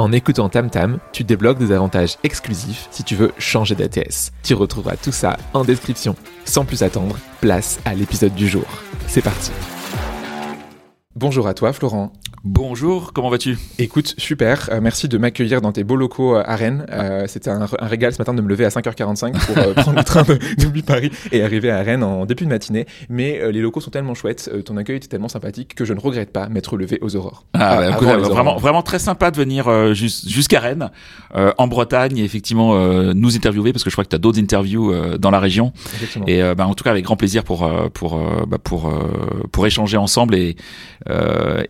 En écoutant TamTam, tu débloques des avantages exclusifs si tu veux changer d'ATS. Tu retrouveras tout ça en description. Sans plus attendre, place à l'épisode du jour. C'est parti. Bonjour à toi Florent. Bonjour, comment vas-tu? Écoute, super. Euh, merci de m'accueillir dans tes beaux locaux euh, à Rennes. Euh, c'était un, régal ce matin de me lever à 5h45 pour prendre le train de Paris et arriver à Rennes en début de matinée. Mais les locaux sont tellement chouettes, ton accueil était tellement sympathique que je ne regrette pas m'être levé aux aurores. Ah, bah, vraiment, vraiment très sympa de venir jusqu'à Rennes, en Bretagne, et effectivement nous interviewer parce que je crois que tu as d'autres interviews dans la région. Et bah, en tout cas avec grand plaisir pour pour bah, pour pour échanger ensemble et,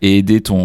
et aider ton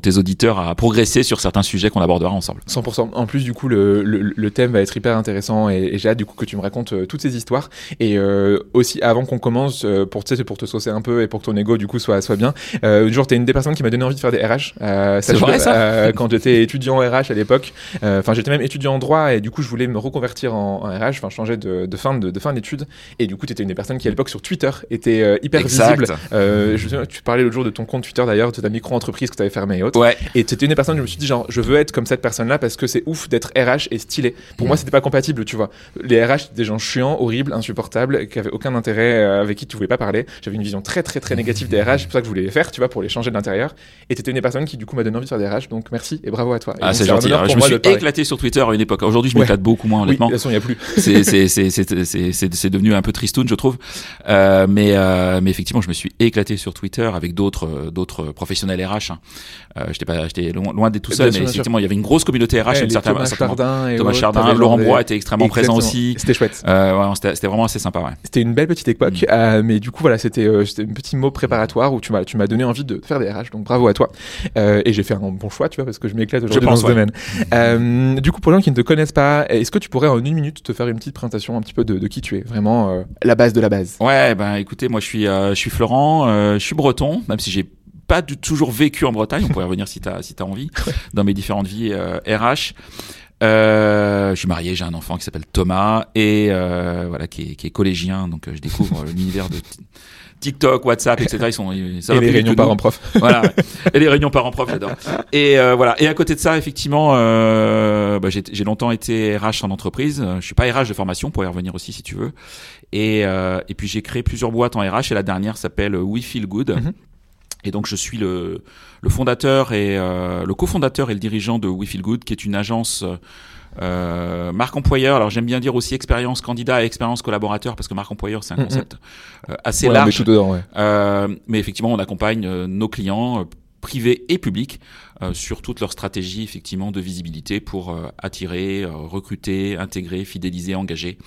tes auditeurs à progresser sur certains sujets qu'on abordera ensemble. 100%. En plus, du coup, le, le, thème va être hyper intéressant et, j'ai hâte du coup que tu me racontes euh, toutes ces histoires. Et euh, aussi, avant qu'on commence, euh, pour, pour te saucer un peu et pour que ton ego du coup soit, soit bien, euh, genre, t'es une des personnes qui m'a donné envie de faire des RH. c'est vrai ça Quand j'étais étudiant en RH à l'époque, enfin j'étais même étudiant en droit et du coup je voulais me reconvertir en, RH, enfin changer de, de, fin de, de fin d'études. Et du coup, t'étais une des personnes qui à l'époque sur Twitter était hyper visible. Je, tu parlais l'autre jour de ton compte Twitter d'ailleurs, de ta micro-entreprise que tu avais fermé et autres. Ouais. Et c'était une des personnes, je me suis dit, genre, je veux être comme cette personne-là parce que c'est ouf d'être RH et stylé. Pour moi, mm. c'était pas compatible, tu vois. Les RH, des gens chiants, horribles, insupportables, qui avaient aucun intérêt, euh, avec qui tu voulais pas parler. J'avais une vision très, très, très négative des RH, c'est pour ça que je voulais les faire, tu vois, pour les changer de l'intérieur. Et t'étais une des personnes qui, du coup, m'a donné envie de faire des RH, donc merci et bravo à toi. ah, c'est gentil. je me suis éclaté sur Twitter à une époque. Aujourd'hui, je m'éclate beaucoup moins, honnêtement. Oui, de toute façon, il y a plus. c'est devenu un peu tristoun, je trouve. Euh, mais, euh, mais effectivement, je me suis éclaté sur Twitter avec d'autres, d'autres professionnels RH. Hein. Euh, j'étais pas, j'étais loin, loin d'être tout seul, mais effectivement, il y avait une grosse communauté RH. une certaine, Thomas Chardin, Thomas Chardin, Laurent Brois était extrêmement présent aussi. C'était chouette. Euh, ouais, c'était vraiment assez sympa. Ouais. C'était une belle petite époque, mm. euh, mais du coup voilà, c'était euh, un petit mot préparatoire où tu m'as tu m'as donné envie de faire des RH, donc bravo à toi. Euh, et j'ai fait un bon choix, tu vois, parce que je m'éclate aujourd'hui dans ce domaine. Euh, du coup, pour les gens qui ne te connaissent pas, est-ce que tu pourrais en une minute te faire une petite présentation un petit peu de, de qui tu es, vraiment euh, la base de la base. Ouais, ben écoutez, moi je suis je suis Florent, je suis breton, même si j'ai pas du, toujours vécu en Bretagne. On pourrait revenir si tu as, si as envie dans mes différentes vies euh, RH. Euh, je suis marié, j'ai un enfant qui s'appelle Thomas et euh, voilà qui est, qui est, collégien, donc euh, je découvre l'univers de TikTok, WhatsApp, etc. Ils sont ça et les réunions parents-prof. Voilà, et les réunions parents-prof, j'adore. Et euh, voilà. Et à côté de ça, effectivement, bah, j'ai longtemps été RH en entreprise. Je suis pas RH de formation, pour y revenir aussi si tu veux. Et, et puis j'ai créé plusieurs boîtes en RH et la dernière s'appelle We Feel Good. Mm-hmm. Et donc je suis le, le fondateur et euh, le cofondateur et le dirigeant de We Feel Good, qui est une agence euh, marque employeur. Alors j'aime bien dire aussi expérience candidat et expérience collaborateur parce que marque employeur c'est un concept euh, assez large. dedans, euh, mais effectivement on accompagne euh, nos clients euh, privés et publics sur toute leur stratégie effectivement de visibilité pour attirer, recruter, intégrer, fidéliser, engager.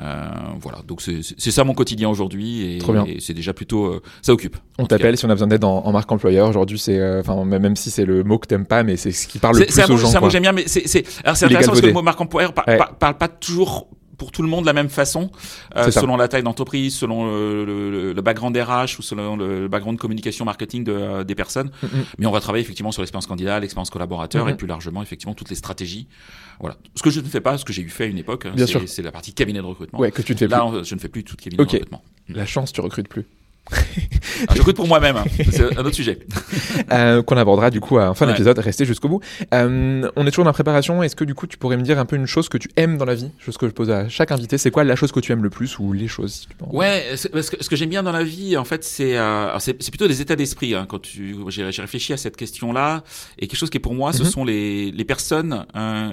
Euh, voilà, donc c'est ça mon quotidien aujourd'hui et, et c'est déjà plutôt euh, ça occupe. On t'appelle si on a besoin d'aide en, marque employeur. Aujourd'hui, c'est euh, enfin même si c'est le mot que t'aimes pas, mais c'est ce qui parle le plus aux gens. C'est un mot que j'aime bien, mais c'est intéressant parce que le mot marque employeur parle pas toujours pour tout le monde de la même façon, euh, selon la taille d'entreprise, selon le, le, background RH ou selon le, background communication marketing de, euh, des personnes. Mm, mm. Mais on va travailler effectivement sur l'expérience candidat, l'expérience collaborateur et mm, plus largement effectivement toutes les stratégies. Voilà. Ce que je ne fais pas, ce que j'ai eu fait à une époque, hein, c'est la partie cabinet de recrutement. Ouais, que tu ne fais Là, plus. je ne fais plus tout cabinet de recrutement. La chance, tu recrutes plus. Ah, je pour moi-même, hein. c'est un autre sujet. Euh, qu'on abordera du coup à fin de l'épisode, restez jusqu'au bout. Euh, on est toujours dans la préparation, est-ce que du coup tu pourrais me dire un peu une chose que tu aimes dans la vie? Chose que je pose à chaque invité, c'est quoi la chose que tu aimes le plus ou les choses si tu Ouais, parce que ce que j'aime bien dans la vie, en fait, c'est euh, c'est plutôt des états d'esprit. Hein, quand j'ai réfléchi à cette question-là, et quelque chose qui est pour moi, ce mhm. sont les, les personnes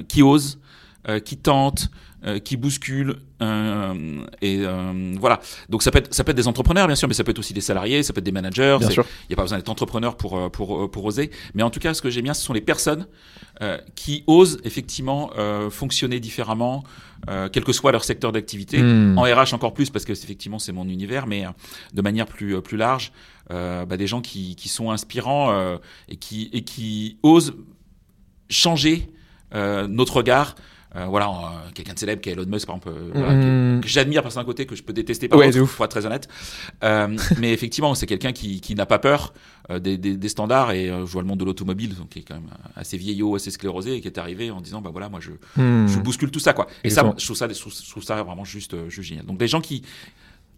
qui osent, qui tentent, euh, qui bousculent euh, et euh, voilà. Donc ça peut être ça peut être des entrepreneurs bien sûr, mais ça peut être aussi des salariés, ça peut être des managers. Il n'y a pas besoin d'être entrepreneur pour euh, pour euh, pour oser. Mais en tout cas, ce que j'aime bien, ce sont les personnes euh, qui osent effectivement euh, fonctionner différemment, euh, quel que soit leur secteur d'activité. Hmm. En RH encore plus parce que effectivement c'est mon univers, mais euh, de manière plus plus large, euh, bah, des gens qui, qui sont inspirants euh, et qui et qui osent changer euh, notre regard. Euh, voilà, euh, quelqu'un de célèbre qui est Elon Musk par exemple, euh, voilà, Hmm. que, que j'admire par un côté que je peux détester par Ouais, l'autre, ouf. pour être très honnête. Euh, mais effectivement, c'est quelqu'un qui, qui n'a pas peur euh, des, des, des standards et euh, je vois le monde de l'automobile, donc qui est quand même assez vieillot, assez sclérosé et qui est arrivé en disant bah voilà, moi je je bouscule tout ça quoi. Et Exactement. ça, je trouve ça, je trouve, ça vraiment juste, juste génial. Donc des gens qui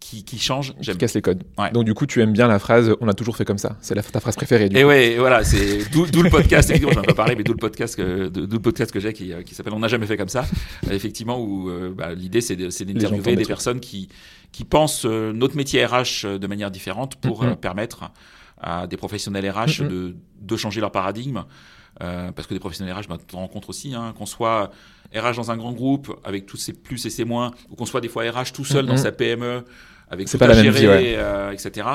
qui, qui changent, Qui j'aime. casse les codes. Ouais. Donc du coup, tu aimes bien la phrase "On a toujours fait comme ça". C'est la, ta phrase préférée. Du Et coup. ouais, voilà, c'est d'où d'où le podcast. Effectivement, j'en ai pas parlé, mais d'où le podcast que d'où le podcast que j'ai qui, euh, qui s'appelle "On n'a jamais fait comme ça". Euh, effectivement, où euh, bah, l'idée c'est de- c'est gens d'interviewer des personnes qui qui pensent euh, notre métier RH de manière différente pour Mhm. euh, permettre à des professionnels RH Mhm. de de changer leur paradigme. Euh, parce que des professionnels RH, bah, tu compte aussi, hein, qu'on soit RH dans un grand groupe avec tous ses plus et ses moins, ou qu'on soit des fois RH tout seul Mhm. dans sa PME avec tout pas à la gérer, vie, ouais. euh, etc.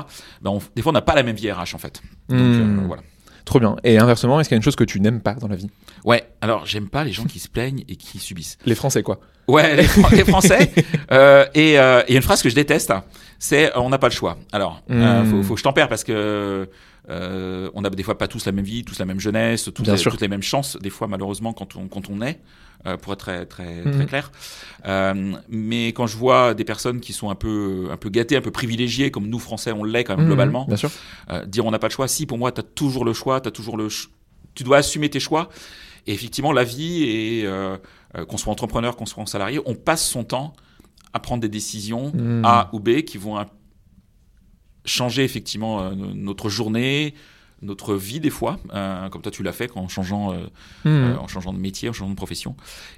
Ben, on- des fois, on n'a pas la même vie RH en fait. Donc Hmm. euh, voilà. Trop bien. Et inversement, est-ce qu'il y a une chose que tu n'aimes pas dans la vie? Ouais, alors j'aime pas les gens qui se plaignent et qui subissent. Les Français, quoi. Ouais, les, Fran- les Français. euh, et euh, et il y a une phrase que je déteste, c'est on n'a pas le choix. Alors, euh, Mm. faut, faut que je tempère parce que euh, on a des fois pas tous la même vie, tous la même jeunesse, toutes, Bien les, sûr. toutes les mêmes chances. Des fois, malheureusement, quand on quand on est, euh, pour être très très Mhm. très clair. Euh, mais quand je vois des personnes qui sont un peu un peu gâtées, un peu privilégiées, comme nous Français on l'est quand même Mhm. globalement, Bien sûr. dire on n'a pas le choix. Si, pour moi, tu as toujours le choix, tu toujours le tu dois assumer tes choix. Et effectivement, la vie, et qu'on soit entrepreneur, qu'on soit salarié, on passe son temps à prendre des décisions Mhm. A ou B qui vont changer effectivement euh, notre journée, notre vie des fois, euh, comme toi tu l'as fait en changeant, euh, Hmm. euh, en changeant de métier, en changeant de profession.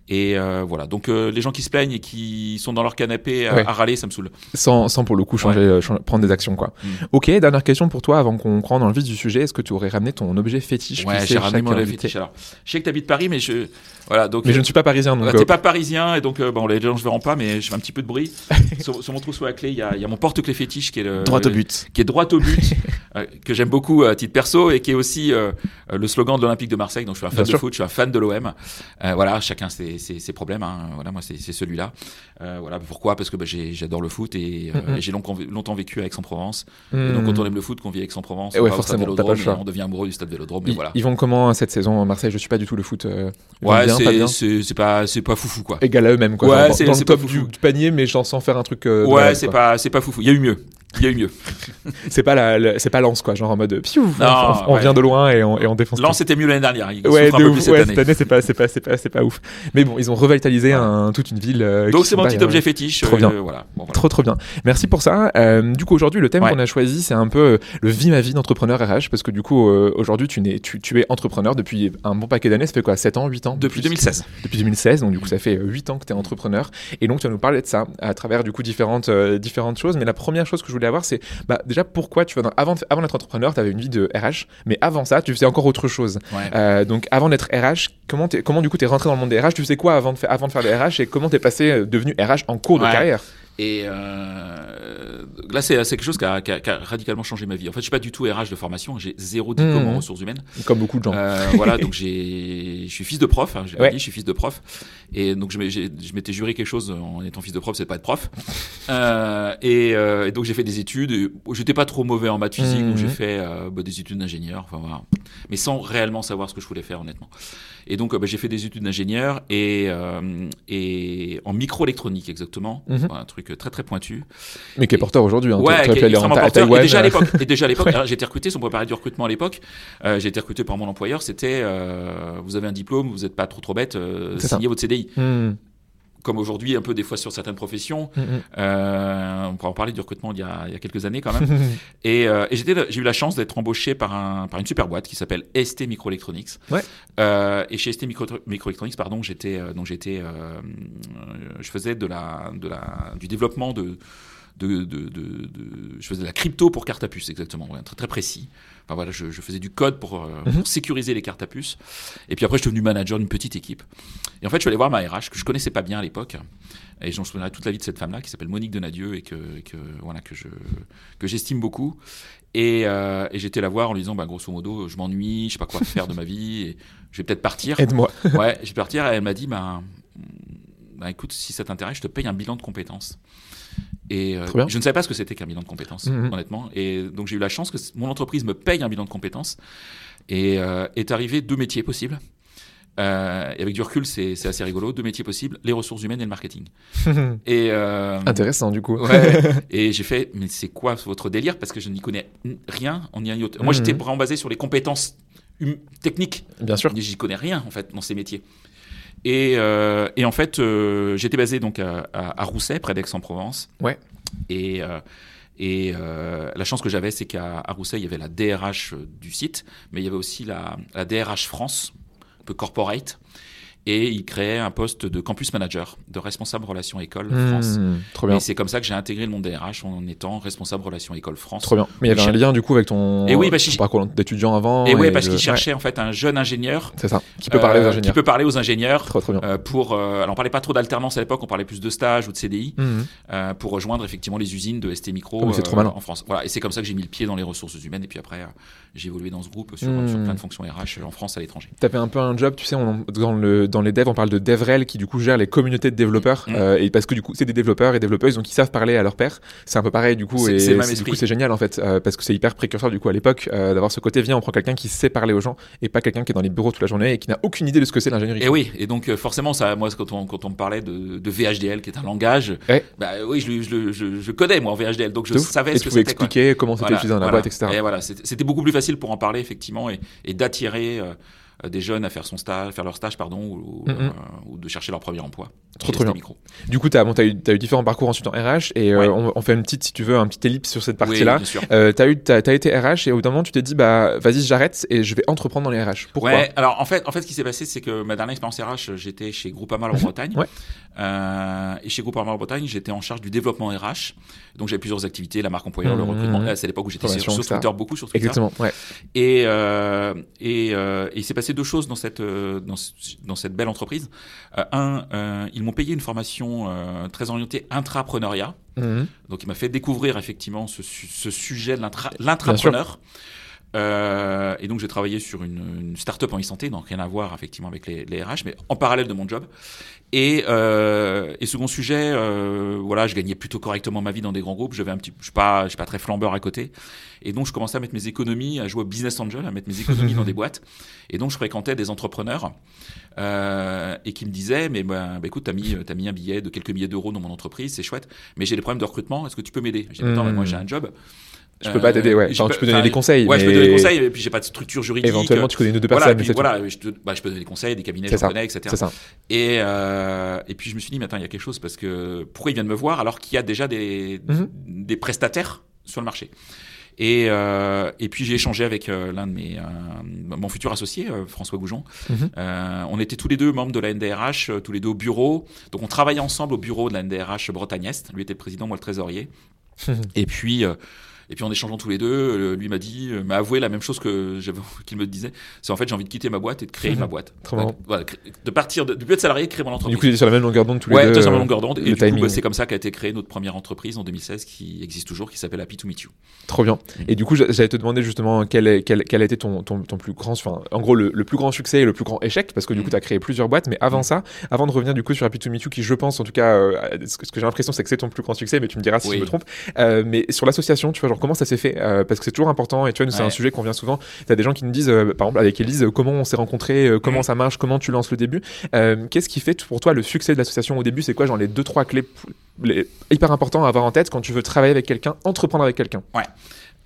Et voilà. Donc les gens qui se plaignent et qui sont dans leur canapé à, Ouais. à râler, ça me saoule. Sans, sans pour le coup changer, chan- prendre des actions, quoi. Mm. Ok, dernière question pour toi avant qu'on rentre dans le vif du sujet. Est-ce que tu aurais ramené ton objet fétiche? Ouais, j'ai ramené mon invité fétiche. Alors, je sais que tu habites Paris, mais je voilà donc. Mais je ne suis pas parisien, donc. T'es pas parisien et donc bon les gens ne verront pas mais je fais un petit peu de bruit sur, sur mon trousseau à clé il y y a mon porte-clés fétiche qui est le droit au but. qui est droit au but que j'aime beaucoup à titre perso et qui est aussi euh, le slogan de l'Olympique de Marseille. Donc je suis un fan Bien de sûr. foot je suis un fan de l'OM euh, voilà chacun ses, ses, ses problèmes hein. voilà moi c'est celui-là. Euh, voilà pourquoi? Parce que bah, j'adore le foot et, et j'ai longtemps, longtemps vécu à Aix-en-Provence. Donc quand on aime le foot qu'on vit à Aix-en-Provence on devient amoureux du stade Vélodrome et Ils, voilà. ils vont comment cette saison à Marseille? Je suis pas du tout le foot. ouais pas c'est pas c'est pas foufou quoi. Égal à eux-mêmes, quoi. Ouais, c'est- le top du, panier, mais j'en sens faire un truc. ouais c'est pas c'est pas foufou. Il y a eu mieux il y a eu mieux C'est pas la, la- c'est pas lance, quoi. Genre en mode. On, Non, on ouais. vient de loin et on, et on défonce. Lens c'était mieux l'année dernière. Il. Ouais, souffre un de peu ouf. plus cette Ouais, année. cette année, c'est pas, c'est pas, c'est pas, c'est pas ouf. Mais bon, ils ont revitalisé un, toute une ville. euh, Donc c'est mon petit objet fétiche. Trop euh, bien. voilà. Bon, voilà. Trop trop bien. Merci pour ça. Euh, du coup aujourd'hui le thème qu'on a choisi c'est un peu le vie ma vie d'entrepreneur RH parce que du coup aujourd'hui tu, n'es- tu, tu es entrepreneur depuis un bon paquet d'années. Ça fait quoi 7 ans, 8 ans Depuis Plus 2016. Depuis 2016 donc du coup ça fait 8 ans que tu es entrepreneur et donc tu vas nous parler de ça à travers du coup différentes différentes choses. Mais la première chose que je voulais avoir c'est bah, déjà pourquoi tu vas dans- avant avant d'être entrepreneur tu avais une vie de RH mais avant ça tu faisais encore autre chose. Ouais. Euh, donc avant d'être RH comment comment du coup tu es rentré dans le monde des RH Tu faisais quoi avant de faire avant de faire des RH et comment t'es passé euh, devenu RH en cours de carrière? Et euh, là, c'est quelque chose qui a, qui a- qui a radicalement changé ma vie. En fait, je suis pas du tout RH de formation. J'ai zéro diplôme Mhm. en ressources humaines. comme beaucoup de gens. Euh, voilà, donc j'ai, je suis fils de prof. Hein, Ouais. dit, je suis fils de prof. Et donc je m'étais juré quelque chose en étant fils de prof, c'est de pas être prof. Euh, et, euh, et donc j'ai fait des études. J'étais pas trop mauvais en maths physique, donc j'ai fait euh, bah, des études d'ingénieur. Enfin voilà, mais sans réellement savoir ce que je voulais faire honnêtement. Et donc euh, bah, j'ai fait des études d'ingénieur et, euh, et en microélectronique exactement, Mhm. un truc très très pointu. Mais qui est porteur aujourd'hui. Hein. Ouais, qui est extrêmement porteur. Et déjà à euh, l'époque, et déjà à l'époque, alors, j'ai été recruté, son préparait du recrutement à l'époque. Euh, j'ai été recruté par mon employeur. C'était, euh, vous avez un diplôme, vous n'êtes pas trop trop bête, euh, ça. signez votre CDI. Hmm, Comme aujourd'hui, un peu des fois sur certaines professions. hmm, hmm. Euh, on pourra en parler du recrutement il y a, il y a quelques années quand même. et euh, et j'ai eu la chance d'être embauché par un par une super boîte qui s'appelle ST Microelectronics. Ouais. Euh, et chez ST Micro, Microelectronics, pardon, j'étais donc j'étais, je faisais de la de la du développement de de, de, de, je faisais de la crypto pour carte à puce exactement, ouais, très, très précis. Enfin voilà, je, je faisais du code pour, euh, Mhm. pour sécuriser les cartes à puce. Et puis après, je suis devenu manager d'une petite équipe. Et en fait, je suis allé voir ma RH que je connaissais pas bien à l'époque. Et j'en souviendrai toute la vie de cette femme-là qui s'appelle Monique Donadieu et que, et que voilà que je que j'estime beaucoup. Et, euh, et j'étais la voir en lui disant, bah, grosso modo, je m'ennuie, je sais pas quoi faire de ma vie, et je vais peut-être partir. Aide-moi. Ouais, je vais partir. Et elle m'a dit, bah, bah, écoute, si ça t'intéresse, je te paye un bilan de compétences. Et euh, je ne savais pas ce que c'était qu'un bilan de compétences, Mhm. honnêtement. Et donc j'ai eu la chance que mon entreprise me paye un bilan de compétences. Et euh, est arrivé deux métiers possibles. Euh, et avec du recul, c'est assez rigolo. Deux métiers possibles les ressources humaines et le marketing. Et Intéressant du coup. Ouais. et j'ai fait, mais c'est quoi votre délire? Parce que je n'y connais rien en y autre. Moi, Mhm. j'étais vraiment basé sur les compétences hum- techniques. Bien sûr. J'y connais rien en fait dans ces métiers. Et, euh, et en fait, euh, j'étais basé donc à, à, à Rousset, près d'Aix-en-Provence. Ouais. Et, euh, et la chance que j'avais, c'est qu'à Rousset, il y avait la DRH du site, mais il y avait aussi la, la DRH France, un peu corporate. Et il créait un poste de campus manager, de responsable relations école France. Mmh, trop bien. Et c'est comme ça que j'ai intégré le monde DRH en étant responsable relations école France. Trop bien. Mais il y avait un lien du coup avec ton, Et oui, ton je- parcours d'étudiant avant. Et ouais, parce qu'il cherchait en fait un jeune ingénieur c'est ça. Qui peut parler aux euh, ingénieurs. Qui peut parler aux ingénieurs. Trop trop bien. euh, pour, euh, alors on parlait pas trop d'alternance à l'époque, on parlait plus de stage ou de CDI Mhm. euh, pour rejoindre effectivement les usines de ST Micro c'est trop en France. Voilà, et c'est comme ça que j'ai mis le pied dans les ressources humaines. Et puis après, j'ai évolué dans ce groupe sur, sur plein de fonctions RH en France, à l'étranger. T'avais un peu un job, tu sais, on- dans, le, dans les devs, on parle de DevRel qui du coup gère les communautés de développeurs. Mhm. euh, et parce que du coup, c'est des développeurs et développeuses donc ils savent parler à leur père. C'est un peu pareil du coup. C'est- Et du coup, c'est génial en fait. euh, parce que c'est hyper précurseur du coup à l'époque euh, d'avoir ce côté, viens, on prend quelqu'un qui sait parler aux gens et pas quelqu'un qui est dans les bureaux toute la journée et qui n'a aucune idée de ce que c'est l'ingénierie. Et oui, et donc forcément, ça, moi, quand on, quand on me parlait de, de VHDL, qui est un langage, Ouais. bah oui, je, le- je, le- je, je connais moi en VHDL, donc je savais et ce tu que c'était. quoi. expliquer comment c'était Voilà, utilisé dans la voilà. boîte, etc. Et voilà, c'était beaucoup plus facile pour en parler effectivement et, et d'attirer des jeunes à faire son stage, faire leur stage pardon, ou, Mhm. euh, ou de chercher leur premier emploi. Trop, trop bien. Micro. Du coup, t'as bon, as eu, différents parcours ensuite en RH et euh, Ouais. on, on fait une petite, si tu veux, un petit ellipse sur cette Oui, partie-là. sûr. Euh, t'as eu, t'as été RH et au bout d'un moment, tu t'es dit, bah, vas-y, j'arrête et je vais entreprendre dans les RH. Pourquoi? Ouais, alors en fait, en fait, ce qui s'est passé, c'est que ma dernière expérience RH, j'étais chez Groupama en Bretagne. Ouais. Euh, et chez Groupama en Bretagne, j'étais en charge du développement RH. Donc j'avais plusieurs activités, la marque employeur, le Mhm. recrutement. Là, c'est l'époque où j'étais sur, sur. Twitter, beaucoup sur Twitter. Exactement, ouais. Et, euh, et, euh, et il s'est passé deux choses dans cette, euh, dans, ce- dans cette belle entreprise. Euh, un, euh, ils m'ont payé une formation très orientée intrapreneuriat. Mhm. Donc il m'a fait découvrir effectivement ce, su- ce sujet de l'intra- l'intrapreneur. Euh, et donc j'ai travaillé sur une, une start-up en e-santé, donc rien à voir effectivement avec les, les RH, mais en parallèle de mon job. Et, euh, et second sujet, euh, voilà, je gagnais plutôt correctement ma vie dans des grands groupes. J'avais un petit, je suis pas, je suis pas très flambeur à côté. Et donc je commençais à mettre mes économies, à jouer au business angel, à mettre mes économies dans des boîtes. Et donc je fréquentais des entrepreneurs euh, et qui me disaient, mais ben, bah, écoute, t'as mis, t'as mis un billet de quelques milliers d'euros dans mon entreprise, c'est chouette, mais j'ai des problèmes de recrutement. Est-ce que tu peux m'aider? J'ai dit, attends, mais moi j'ai un job. Je peux pas t'aider, ouais. j'ai Enfin, pas- tu peux donner des conseils. Ouais, je peux donner des conseils, et puis j'ai pas de structure juridique. Éventuellement, tu connais une ou deux voilà, personnes. mais puis tout. voilà, je, te, bah, je peux donner des conseils, des cabinets, je connais, etc. C'est ça. Et, euh, et puis je me suis dit, mais attends, il y a quelque chose parce que pourquoi ils viennent me voir alors qu'il y a déjà des, Mhm. des prestataires sur le marché et, euh, et puis j'ai échangé avec euh, l'un de mes, euh, mon futur associé, euh, François Goujon. Mhm. Euh, on était tous les deux membres de la NDRH, euh, tous les deux au bureau. Donc on travaillait ensemble au bureau de la NDRH Bretagne-Est. Lui était le président, moi le trésorier. et puis, euh, et puis en échangeant tous les deux, euh, lui m'a dit, euh, m'a avoué la même chose que qu'il me disait. C'est en fait j'ai envie de quitter ma boîte et de créer Mhm. ma boîte. Donc, voilà, de partir, de, de plus être salarié, de créer mon entreprise. Du coup, sur la même longueur d'onde tous les Ouais, deux. tout sur la euh, longueur d'onde. Et du coup, bah, c'est comme ça qu'a été créée notre première entreprise en 2016 qui existe toujours, qui s'appelle Happy to Meet You. Trop bien. Mm. Et du coup, j'a- j'allais te demander justement quel, est, quel, quel a été ton, ton, ton plus grand, enfin, en gros, le, le plus grand succès et le plus grand échec, parce que du coup, Mm. tu as créé plusieurs boîtes. Mais avant Mm. ça, avant de revenir du coup sur Happy to Meet You, qui je pense, en tout cas, euh, ce que, ce que j'ai l'impression, c'est que c'est ton plus grand succès, mais tu me diras si Oui. je me trompe. Euh, mais sur l'association, tu vois, genre, comment ça s'est fait Euh, Parce que c'est toujours important, et tu vois, c'est un Ouais. sujet qu'on vient souvent. Tu as des gens qui nous disent, euh, par exemple, avec Elise, comment on s'est rencontrés, euh, comment Mm. ça marche, comment tu lances le début. Qu'est-ce qui fait pour toi le succès de l'association au début C'est quoi, genre, les deux, trois clés les- hyper importants à avoir en tête quand tu veux travailler avec quelqu'un, entreprendre avec quelqu'un?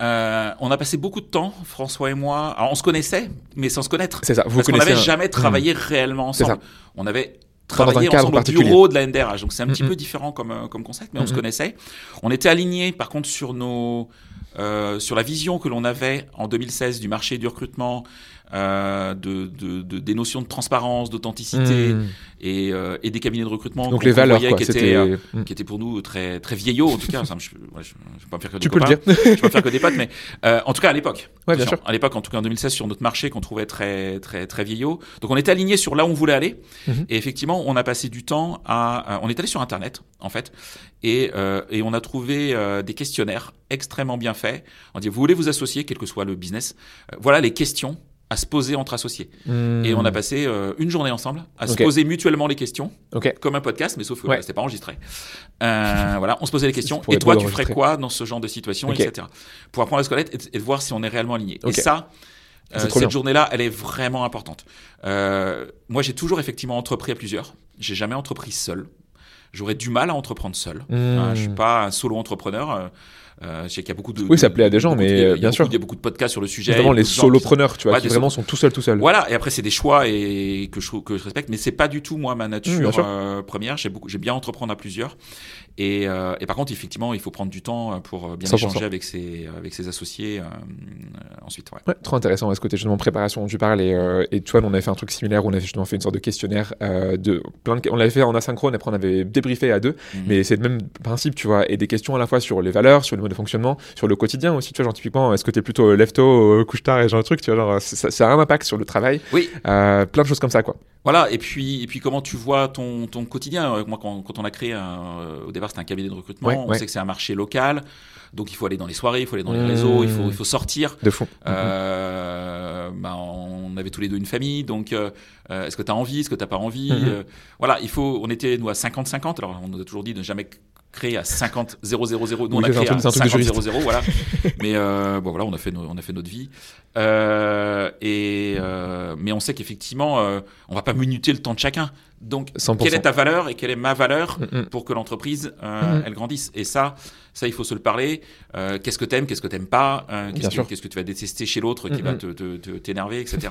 Euh, on a passé beaucoup de temps, François et moi. Alors, on se connaissait, mais sans se connaître. C'est ça, vous Parce qu'on n'avait jamais travaillé réellement C'est ensemble. On avait travaillé ensemble au bureau de la NDRH. Donc c'est un petit peu différent comme, euh, comme concept, mais on se connaissait. On était alignés, par contre, sur nos, euh, sur la vision que l'on avait en 2016 du marché du recrutement, euh, de, de, de- des notions de transparence, d'authenticité Mmh. et, euh, et des cabinets de recrutement Donc les valeurs, voyait quoi. qui étaient, C'était. euh, Mm. qui étaient pour nous très très vieillots en tout cas. Je, ouais, je vais pas me faire que des Tu peux le dire. je vais pas me faire que des potes, mais en tout cas à l'époque. Ouais, bien sûr. À l'époque, en tout cas en 2016, sur notre marché qu'on trouvait très très très vieillot. Donc on était aligné sur là où on voulait aller. Mhm. Et effectivement, on a passé du temps à, on est allé sur Internet en fait, et et on a trouvé des questionnaires extrêmement bien faits. On dit vous voulez vous associer, quel que soit le business. Voilà les questions à se poser entre associés. Mm. Et on a passé euh, une journée ensemble à se poser mutuellement les questions, comme un podcast, mais sauf que Ouais. c'était pas enregistré. Euh, voilà, on se posait les questions. Et toi, tu ferais quoi dans ce genre de situation, etc. Pour apprendre à se connaître et, et de voir si on est réellement aligné. Et ça, euh, cette journée-là, elle est vraiment importante. Moi, j'ai toujours effectivement entrepris à plusieurs. J'ai jamais entrepris seul. J'aurais du mal à entreprendre seul. Mm. Hein, je suis pas un solo entrepreneur. Euh, euh, je sais qu'il y a beaucoup de. Oui, ça plaît à des gens, mais, de- euh, bien beaucoup- sûr. Il y a beaucoup de podcasts sur le sujet. Notamment les solopreneurs, tu vois, Ouais, qui vraiment sont tout seuls, tout seuls. voilà, et après c'est des choix et que je que je respecte, mais c'est pas du tout moi ma Mmh, nature euh, première. J'ai beaucoup, j'ai bien entreprendre à plusieurs, et, euh, et par contre effectivement il faut prendre du temps pour bien 100%. échanger avec ses avec ses associés ensuite. Ouais. Ouais, trop intéressant à ce côté justement préparation tu parles et, et tu vois on avait fait un truc similaire on avait justement fait une sorte de questionnaire de plein de on l'avait fait en asynchrone après on avait débriefé à deux. Mhm. mais c'est le même principe tu vois. Et des questions à la fois sur les valeurs sur le mode de fonctionnement sur le quotidien aussi tu vois. Genre typiquement est-ce que t'es plutôt euh, lève-tôt euh, couche tard et genre de truc tu vois. Genre ça, ça a un impact sur le travail. Oui. Euh, plein de choses comme ça quoi. Voilà, et puis, et puis comment tu vois ton, ton quotidien? Moi, quand, quand on a créé, un, au départ, c'était un cabinet de recrutement, Ouais, on ouais. sait que c'est un marché local, donc il faut aller dans les soirées, il faut aller dans les Mmh. réseaux, il faut, il faut sortir. de fond Euh, bah, on avait tous les deux une famille, donc euh, euh, est-ce que tu as envie, est-ce que tu pas envie Mhm. Euh, Voilà, il faut. On était nous à 50-50. Alors on nous a toujours dit de ne jamais créer à 50 0 0 0 Nous Oui, on a créé à c'est un truc de 50 juriste. 0 0 Voilà. mais euh, bon voilà, on a fait no- on a fait notre vie. Euh, et euh, mais on sait qu'effectivement, on va pas minuter le temps de chacun. Donc 100%. quelle est ta valeur et quelle est ma valeur Mm, mm. pour que l'entreprise euh, Mhm. elle grandisse? Et ça ça il faut se le parler Euh, qu'est-ce que t'aimes qu'est-ce que t'aimes pas? Euh, qu'est-ce que, sûr. qu'est-ce que tu vas détester chez l'autre qui va te, te- te- t'énerver etc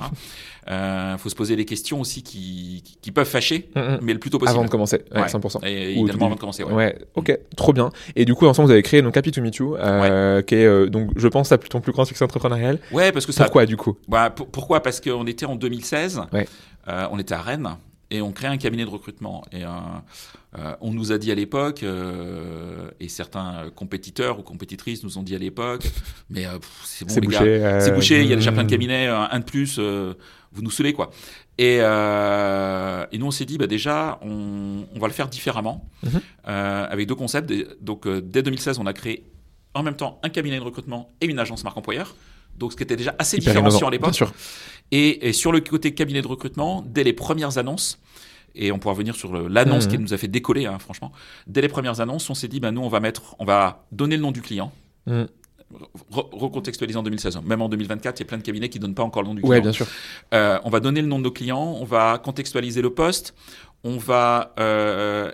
euh, faut se poser des questions aussi qui, qui, qui peuvent fâcher Mm, mm. mais le plus tôt possible avant de commencer ouais, Ouais. 100% et Ou idéalement avant de commencer ouais. Ouais, ok, trop bien. Et du coup, ensemble, vous avez créé donc Happy to Meet You, qui est donc, je pense, à ton plus grand succès entrepreneurial. Ouais, parce que ça Pourquoi, du coup? Bah, pour- pourquoi? Parce qu'on était en 2016, Ouais. euh, on était à Rennes et on crée un cabinet de recrutement. Et euh, euh, on nous a dit à l'époque, euh, et certains compétiteurs ou compétitrices nous ont dit à l'époque, mais euh, c'est bon C'est les bouché. gars, c'est bouché, il y a déjà plein de hmm. cabinets, un, de plus, vous nous saoulez quoi. Et, et nous on s'est dit, bah déjà, on, on va le faire différemment, Mhm. euh, avec deux concepts. Donc dès 2016, on a créé en même temps un cabinet de recrutement et une agence marque employeur. Donc ce qui était déjà assez Hyper différenciant à l'époque. Et, et sur le côté cabinet de recrutement, dès les premières annonces, et on pourra venir sur l'annonce Mhm. qui nous a fait décoller, hein, franchement. Dès les premières annonces, on s'est dit, bah, nous, on va mettre, on va donner le nom du client. Mhm. Re- recontextualiser en 2016. Même en 2024, il y a plein de cabinets qui donnent pas encore le nom du client. Ouais, bien sûr. Euh, on va donner le nom de nos clients, on va contextualiser le poste, on va euh,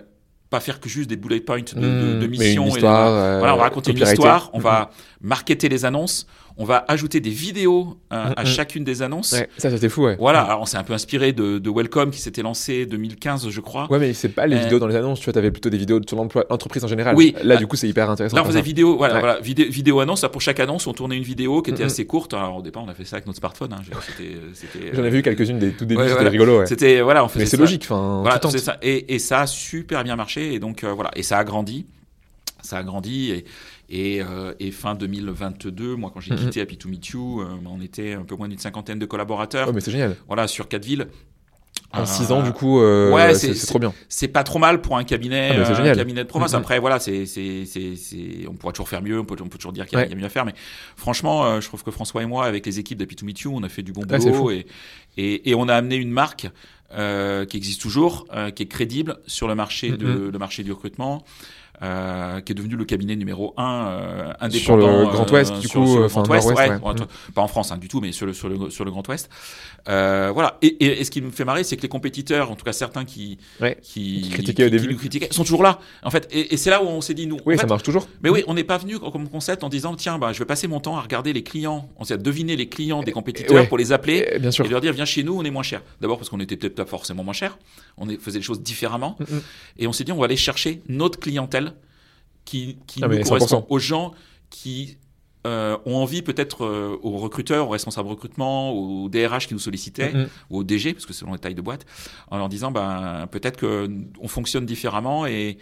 pas faire que juste des bullet points de, de, de Hmm, mais mission. et de- histoire. euh, voilà, on va raconter une histoire, on Mhm. va marketer les annonces, on va ajouter des vidéos euh, à Mhm. chacune des annonces. Ouais, ça, c'était fou, ouais. Voilà, alors on s'est un peu inspiré de, de Welcome qui s'était lancé 2015, je crois. Ouais, mais c'est pas les Euh, vidéos dans les annonces, tu vois, t'avais plutôt des vidéos sur l'entreprise en général. Oui. Là, Ah. du coup, c'est hyper intéressant. Là, on faisait faire ça. vidéo, voilà, Ouais. voilà, vidéo, vidéo annonce. Là, pour chaque annonce, on tournait une vidéo qui était Mhm. assez courte. Alors, au départ, on a fait ça avec notre smartphone. Hein. J'en ai vu quelques-unes des tout débuts, Ouais, c'était voilà. rigolo, ouais. C'était, voilà, on faisait Mais c'est logique, enfin, Voilà, tout ça. Et, et ça a super bien marché. Et donc, euh, voilà. Et ça a grandi. Ça a grandi. Et, et, euh, et fin 2022, moi, quand j'ai Mhm. quitté Happy to Meet You, euh, on était un peu moins d'une cinquantaine de collaborateurs. Ouais, mais c'est génial. Voilà, sur quatre villes. En Euh, 6 ans, du coup, euh, ouais, c'est trop bien. c'est pas trop mal pour un cabinet, Ah, euh, un cabinet de province. Après, voilà, c'est, c'est, c'est, c'est- on pourra toujours faire mieux, on peut, on peut toujours dire qu'il y a, Ouais. y a mieux à faire, mais franchement, euh, je trouve que François et moi, avec les équipes d'Happy to Meet You, on a fait du bon Ah, boulot et, et, et on a amené une marque euh, qui existe toujours, euh, qui est crédible sur le marché, de, le marché du recrutement. Euh, qui est devenu le cabinet numéro un euh, indépendant Sur le Grand euh, Ouest, du sur- coup, sur le enfin, Grand Ouest, ouais, ouais. ouais, pas en France hein, du tout, mais sur le sur le sur le Grand Ouest. Euh, voilà. Et, et, et ce qui me fait marrer, c'est que les compétiteurs, en tout cas certains qui Ouais. qui, Qui critiquaient au qui- qui début. nous critiquaient, sont toujours là. En fait, et, et c'est là où on s'est dit nous. Oui, en ça marche toujours. mais oui, on n'est pas venu comme concept en disant tiens, bah, je vais passer mon temps à regarder les clients, on s'est deviner les clients des compétiteurs pour les appeler Bien sûr. et leur dire viens chez nous, on est moins cher. D'abord parce qu'on était peut-être pas forcément moins cher, on faisait les choses différemment, Mhm. et on s'est dit on va aller chercher notre clientèle qui, qui Ah, nous correspond 100%. aux gens qui euh, ont envie peut-être euh, aux recruteurs, aux responsables recrutement, aux DRH qui nous sollicitaient, Mhm. ou aux DG, parce que selon les tailles de boîte, en leur disant ben, peut-être qu'on fonctionne différemment et,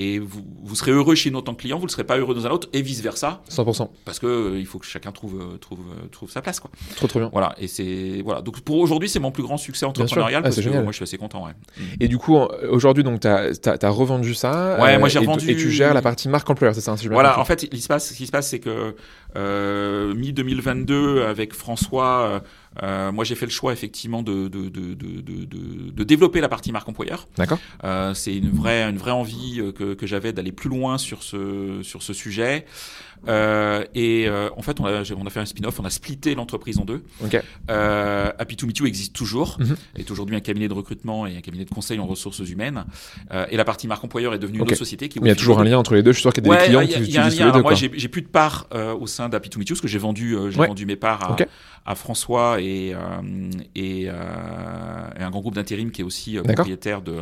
et vous, vous serez heureux chez nous en tant que client, vous ne serez pas heureux dans un autre, et vice-versa, 100%. parce que euh, il faut que chacun trouve, euh, trouve, euh, trouve sa place. Quoi. Trop, trop bien. Voilà, et c'est voilà. Donc pour aujourd'hui, c'est mon plus grand succès entrepreneurial Ah, parce c'est que génial. moi, je suis assez content. Ouais. Et du coup, aujourd'hui, donc, tu as, revendu ça. Ouais, moi, j'ai et, revendu- Et tu gères la partie marque employeur, c'est ça, si j'ai bien Voilà, en fait, il se passe, ce qui se passe, c'est que euh, mi 2022, avec François, euh, moi j'ai fait le choix effectivement de de, de, de, de, de- de développer la partie marque employeur. D'accord. Euh, c'est une vraie une vraie envie euh, que, que j'avais d'aller plus loin sur ce sur ce sujet. Euh, et euh, en fait, on a, on a fait un spin-off, on a splitté l'entreprise en deux. Ok. Euh, Happy to Meet You existe toujours, Mhm. est aujourd'hui un cabinet de recrutement et un cabinet de conseil en ressources humaine. Euh, et la partie marque employeur est devenue une autre société qui Mais il y a toujours un lien entre les deux. Je suis sûr qu'il y a des Ouais, clients qui utilisent a un lien. les deux. Moi, j'ai j'ai plus de part euh, au sein d'Happy to Meet You, parce que j'ai vendu, euh, j'ai Ouais. vendu mes parts à, à François et, euh, et, euh, et un grand groupe d'intérim qui est aussi propriétaire de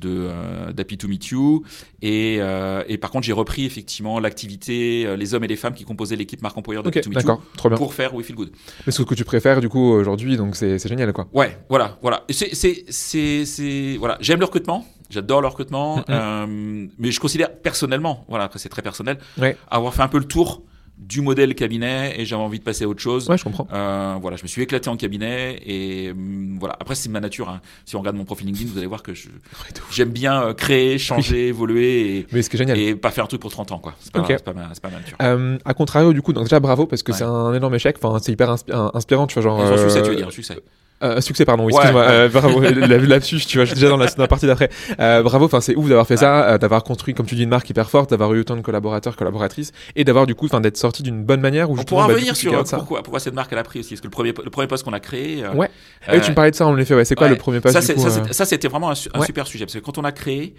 de euh, d'Happy to Meet You. Et, euh, et par contre, j'ai repris effectivement l'activité, euh, les hommes et les femmes qui composaient l'équipe marque employeur d'Happy Ok, to Meet You d'accord, trop bien. pour faire We Feel Good. Mais c'est ce que tu préfères du coup aujourd'hui, donc c'est génial quoi. Ouais, voilà, voilà. C'est, voilà. J'aime le recrutement. J'adore le recrutement, Mhm. euh, mais je considère personnellement, voilà, après c'est très personnel, Ouais. avoir fait un peu le tour du modèle cabinet et j'avais envie de passer à autre chose. Ouais, je comprends. Euh, voilà, je me suis éclaté en cabinet et hum, voilà. Après, c'est ma nature. hein. Si on regarde mon profil LinkedIn, vous allez voir que je, j'aime bien euh, créer, changer, évoluer et, Mais ce qui est génial. et pas faire un truc pour 30 ans, quoi. C'est pas, Ok. c'est pas, ma, pas ma nature. Euh, à contrario, du coup, donc déjà bravo parce que Ouais. c'est un énorme échec. Enfin, c'est hyper inspi- inspirant, tu vois, genre. Un euh, succès, tu veux dire, un succès. Euh, succès, pardon. Ouais, Excuse-moi. ouais. euh, bravo. la, la lapsus, tu vois, je suis déjà dans la, dans la partie d'après. Euh, bravo. Enfin, c'est ouf d'avoir fait ça, euh, d'avoir construit, comme tu dis, une marque hyper forte, d'avoir eu autant de collaborateurs, collaboratrices, et d'avoir du coup, enfin, d'être sorti d'une bonne manière. Où On pourra bah, revenir tu sur gardes ça. pourquoi, pourquoi cette marque elle a pris aussi. Parce que le premier, le premier poste qu'on a créé. euh, Ouais. Ah oui, tu me parlais de ça en effet. Ouais. C'est quoi le premier pas ça, euh, c'était- vraiment un, super sujet parce que quand on a créé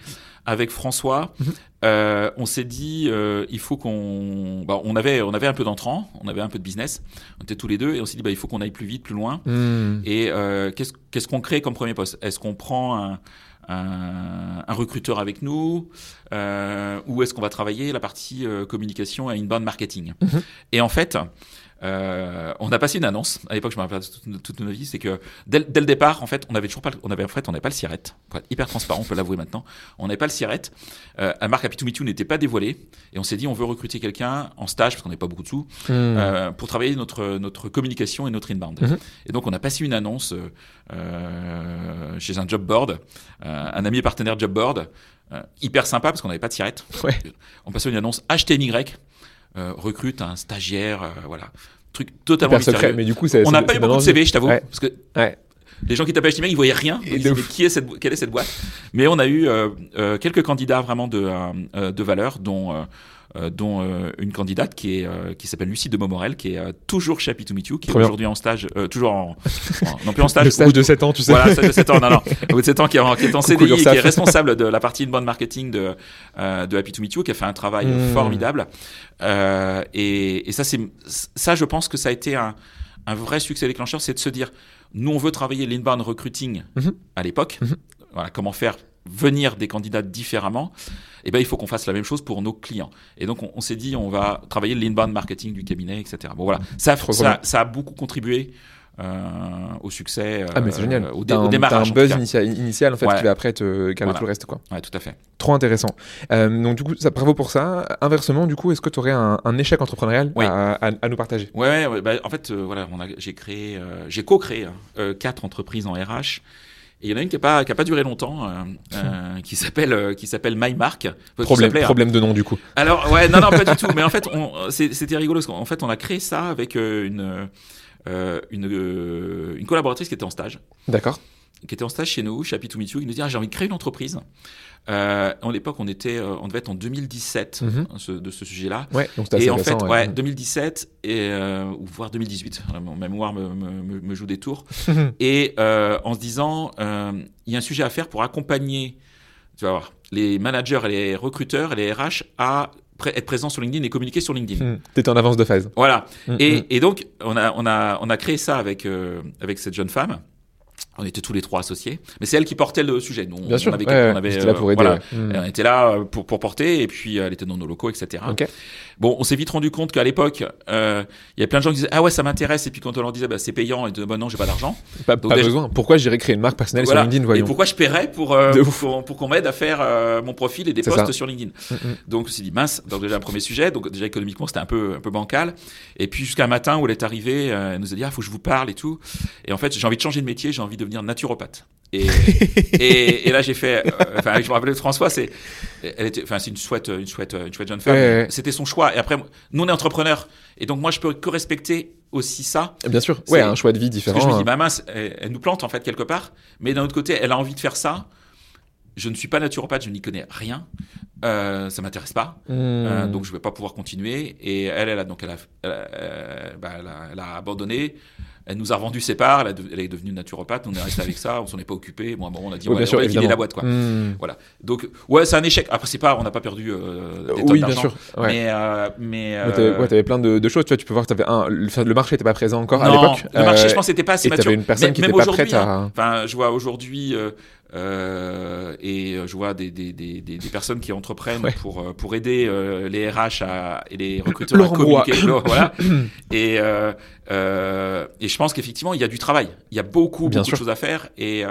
avec François, Mhm. euh, on s'est dit euh, il faut qu'on, bah, on avait on avait un peu d'entrants, on avait un peu de business, on était tous les deux et on s'est dit bah il faut qu'on aille plus vite, plus loin. hmm. Et euh, qu'est-ce qu'on crée comme premier poste? Est-ce qu'on prend un, un, un recruteur avec nous euh, ou est-ce qu'on va travailler la partie euh, communication et inbound marketing? Mhm. Et en fait, euh, on a passé une annonce. À l'époque, je me rappelle toute, toute notre vie, c'est que dès, dès le départ, en fait, on avait toujours pas, on avait en fait, on n'avait pas le sirette. Hyper transparent, on peut l'avouer maintenant. On n'avait pas le sirette. Euh, la marque Happy to Meet You n'était pas dévoilée, et on s'est dit, on veut recruter quelqu'un en stage parce qu'on n'avait pas beaucoup de sous Hmm. euh, pour travailler notre notre communication et notre inbound. Mhm. Et donc, on a passé une annonce euh, euh, chez un job board, euh, un ami et partenaire job board, hyper sympa parce qu'on n'avait pas de sirette. Ouais. On passait une annonce HTMY. Euh, recrute un stagiaire, euh, voilà, truc totalement secret. Mais du coup. On n'a pas eu beaucoup de CV, je t'avoue, Ouais. parce que Ouais. les gens qui tapaient HTML, ils voyaient rien. Ils disaient, mais qui est cette, quelle est cette boîte? Mais on a eu euh, euh, quelques candidats vraiment de, de valeur, dont, dont euh, une candidate qui est euh, qui s'appelle Lucie de Momorel, qui est euh, toujours chez Happy to Meet You, qui est aujourd'hui en stage, euh, toujours en, en- non plus en stage, Le stage de 7 ans, tu sais. voilà, stage de 7 ans, non, non, au bout de 7 ans, qui est en, qui est en CDI qui est responsable de la partie inbound marketing de, euh, de Happy to Meet You, qui a fait un travail Mmh. formidable. Euh, et, et ça, c'est, ça, je pense que ça a été un, un vrai succès déclencheur, c'est de se dire, nous, on veut travailler l'inbound recruiting Mhm. à l'époque. Mhm. Voilà, comment faire venir des candidats différemment. Et ben, il faut qu'on fasse la même chose pour nos clients. Et donc, on, on s'est dit, on va travailler l'inbound marketing du cabinet, etc. Bon, voilà. Ça, trop ça, a beaucoup contribué euh, au succès, Ah, mais c'est euh, génial. au, dé- T'as au un, démarrage. un buzz initial, initial, en fait Ouais. qui va après te calmer Voilà. tout le reste quoi. Ouais, tout à fait. Trop intéressant. Euh, donc du coup, ça, bravo pour ça. Inversement, du coup, est-ce que tu aurais un, un échec entrepreneurial Oui. à, à- à nous partager? Ouais, bah, en fait, euh, voilà, j'ai créé, euh, j'ai co-créé hein, euh, quatre entreprises en RH. Et il y en a une qui a pas, qui a pas duré longtemps, euh, euh, qui s'appelle, euh, qui s'appelle MyMark. Enfin, qui Problème, hein. problème de nom du coup. Alors ouais, non, non, pas du tout. Mais en fait, c'était rigolo parce qu'en fait, on a créé ça avec euh, une, euh, une, euh, une collaboratrice qui était en stage, D'accord. qui était en stage chez nous, chez Happy to Meet You, qui nous dit ah, j'ai envie de créer une entreprise. Euh, en l'époque, on était, euh, on devait être en 2017 Mhm. ce- de ce sujet-là. Ouais, donc Et en fait, récent, ouais, 2017 et euh, ou voire 2018, ma mémoire me, me, me- me joue des tours. et en se disant, il y a un sujet à faire pour accompagner, tu vas voir, les managers et les recruteurs et les RH à être présents sur LinkedIn et communiquer sur LinkedIn. Hmm. T'étais en avance de phase. Voilà. Hmm, hmm. Et, et donc, on a, on a, on a créé ça avec, euh, avec cette jeune femme. On était tous les trois associés, mais c'est elle qui portait le sujet. Nous, Bien on sûr, avait, ouais, on avait, là euh, pour aider, voilà, ouais. Hmm. on était là euh, pour, pour porter, et puis euh, elle était dans nos locaux, etc. Bon, on s'est vite rendu compte qu'à l'époque, euh, il y a plein de gens qui disaient ah ouais ça m'intéresse, et puis quand on leur disait bah, c'est payant, et de bah non j'ai pas d'argent. Pas, Donc pas déjà- besoin. Pourquoi j'irais créer une marque personnelle Voilà. sur LinkedIn, Et voyons pourquoi je paierais pour, euh, pour qu'on pour qu'on m'aide à faire euh, mon profil et des posts ça. sur LinkedIn. Mm, mm. Donc me suis dit mince, donc déjà un premier sujet, donc déjà économiquement c'était un peu un peu bancal. Et puis jusqu'à un matin où elle est arrivée, euh, elle nous a dit ah faut que je vous parle et tout. Et en fait j'ai envie de changer de métier, j'ai envie de devenir naturopathe. Et, et, et là j'ai fait, euh, enfin je me rappelle de François, c'est, elle était, enfin c'est une chouette, une chouette, une chouette jeune femme. Ouais, ouais. C'était son choix. Et après nous on est entrepreneurs et donc moi je peux que respecter aussi ça. Bien sûr. Ouais, un choix de vie Parce différent. que je me dis, hein. bah mince, elle, elle nous plante en fait quelque part, mais d'un autre côté, elle a envie de faire ça. Je ne suis pas naturopathe, je n'y connais rien, euh, ça m'intéresse pas, Hmm. euh, donc je vais pas pouvoir continuer. Et elle, elle a donc elle a, elle a, euh, bah, elle a, elle a abandonné. Elle nous a revendu ses parts, elle, a de- elle est devenue naturopathe, on est resté avec ça, on s'en est pas occupé. Bon, à un moment, on a dit, Ouais, on va, sûr, on va liquider évidemment. la boîte, quoi. Hmm. Voilà. Donc, ouais, c'est un échec. Après, c'est pas, on n'a pas perdu euh, des Oui, bien sûr. Ouais. Mais, euh, mais, Mais t'avais, euh, ouais, t'avais plein de, de choses. Tu vois, tu peux voir que t'avais un, le, marché n'était pas présent encore à l'époque. Le marché, je pense, n'était pas assez mature. une personne Mais- qui même était pas prête à- hein. Enfin, je vois aujourd'hui euh, et euh, je vois des, des, des, des, des personnes qui entreprennent Ouais. pour euh, pour aider euh, les RH à, et les recruteurs Laurent à communiquer. Voilà. et euh, euh, et je pense qu'effectivement, il y a du travail. Il y a beaucoup Bien beaucoup sûr. de choses à faire et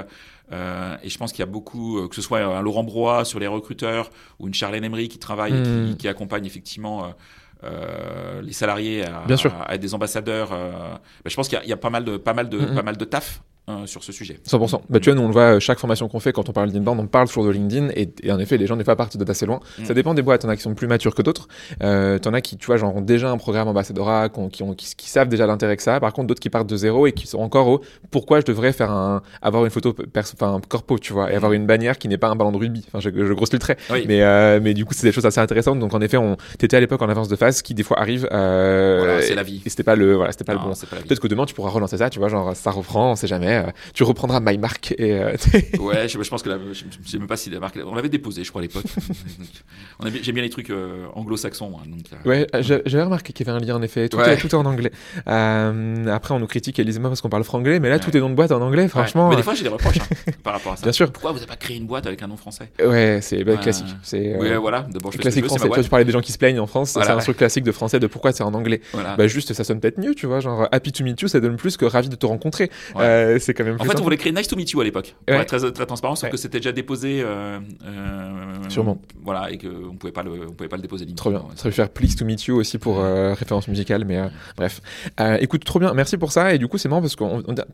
et je pense qu'il y a beaucoup, que ce soit un Laurent Broy sur les recruteurs ou une Charlène Emery qui travaille et qui, qui accompagne effectivement euh, les salariés à, Bien sûr. à être des ambassadeurs. euh, bah, je pense qu'il y, y a pas mal de, pas mal de, Mm, mm. pas mal de taf euh, sur ce sujet. 100%. Bah, tu vois, nous, on le voit, euh, chaque formation qu'on fait, quand on parle d'inbound, on parle toujours de LinkedIn. Et, et en effet, les gens, des fois, partent d'assez loin. Mm. Ça dépend des boîtes. T'en as qui sont plus matures que d'autres. Euh, t'en as qui, tu vois, genre, ont déjà un programme ambassadora, qui, ont- qui, ont, qui, qui savent déjà l'intérêt que ça a. Par contre, d'autres qui partent de zéro et qui sont encore au pourquoi je devrais faire un, avoir une photo, enfin, un corpo, tu vois, et avoir une bannière qui n'est pas un ballon de rugby? Enfin, je, je grossis le trait. Oui. Mais, euh, mais du coup, c'est des choses assez intéressantes. Donc, en effet, on, t'étais à l'époque en avance de phase, qui des fois arrive, euh, Voilà, c'est la vie. Et c'était pas le, voilà, c'était pas le bon. Peut-être que demain tu pourras relancer ça, tu vois, genre ça reprend, on sait jamais. Euh, tu reprendras My Mark et euh, Ouais, je, je pense que la, je, je sais même pas si la marque, on l'avait déposé, je crois à l'époque. J'aime bien les trucs euh, anglo-saxons, donc. euh, ouais, j'avais remarqué qu'il y avait un lien en effet. Tout, Ouais. est, tout est en anglais. Après, on nous critique moi parce qu'on parle franglais, mais là Ouais. tout est nom de boîte en anglais. ouais. Franchement, Mais des fois, j'ai des reproches hein, par rapport à ça. Bien sûr. Pourquoi vous n'avez pas créé une boîte avec un nom français ouais, c'est bah, classique. C'est Ouais, voilà. D'abord, je classique français. Tu parlais des gens qui se plaignent en France, Voilà. c'est un truc classique de français de pourquoi c'est en anglais. Voilà. Bah juste, ça sonne peut-être mieux, tu vois, genre Happy to meet you, ça donne plus que ravi de te rencontrer. Ouais. Euh, c'est quand même En fait, on simple. voulait créer Nice to Meet You à l'époque, pour Ouais. être très, très transparent, sauf Ouais. que c'était déjà déposé. Euh, euh, Sûrement. Voilà, et qu'on pouvait pas le, on pouvait pas le déposer. Trop bien. Ça veut faire Please to meet you aussi pour euh, référence musicale, mais euh, bref. Euh, écoute, trop bien. Merci pour ça. Et du coup, c'est marrant parce que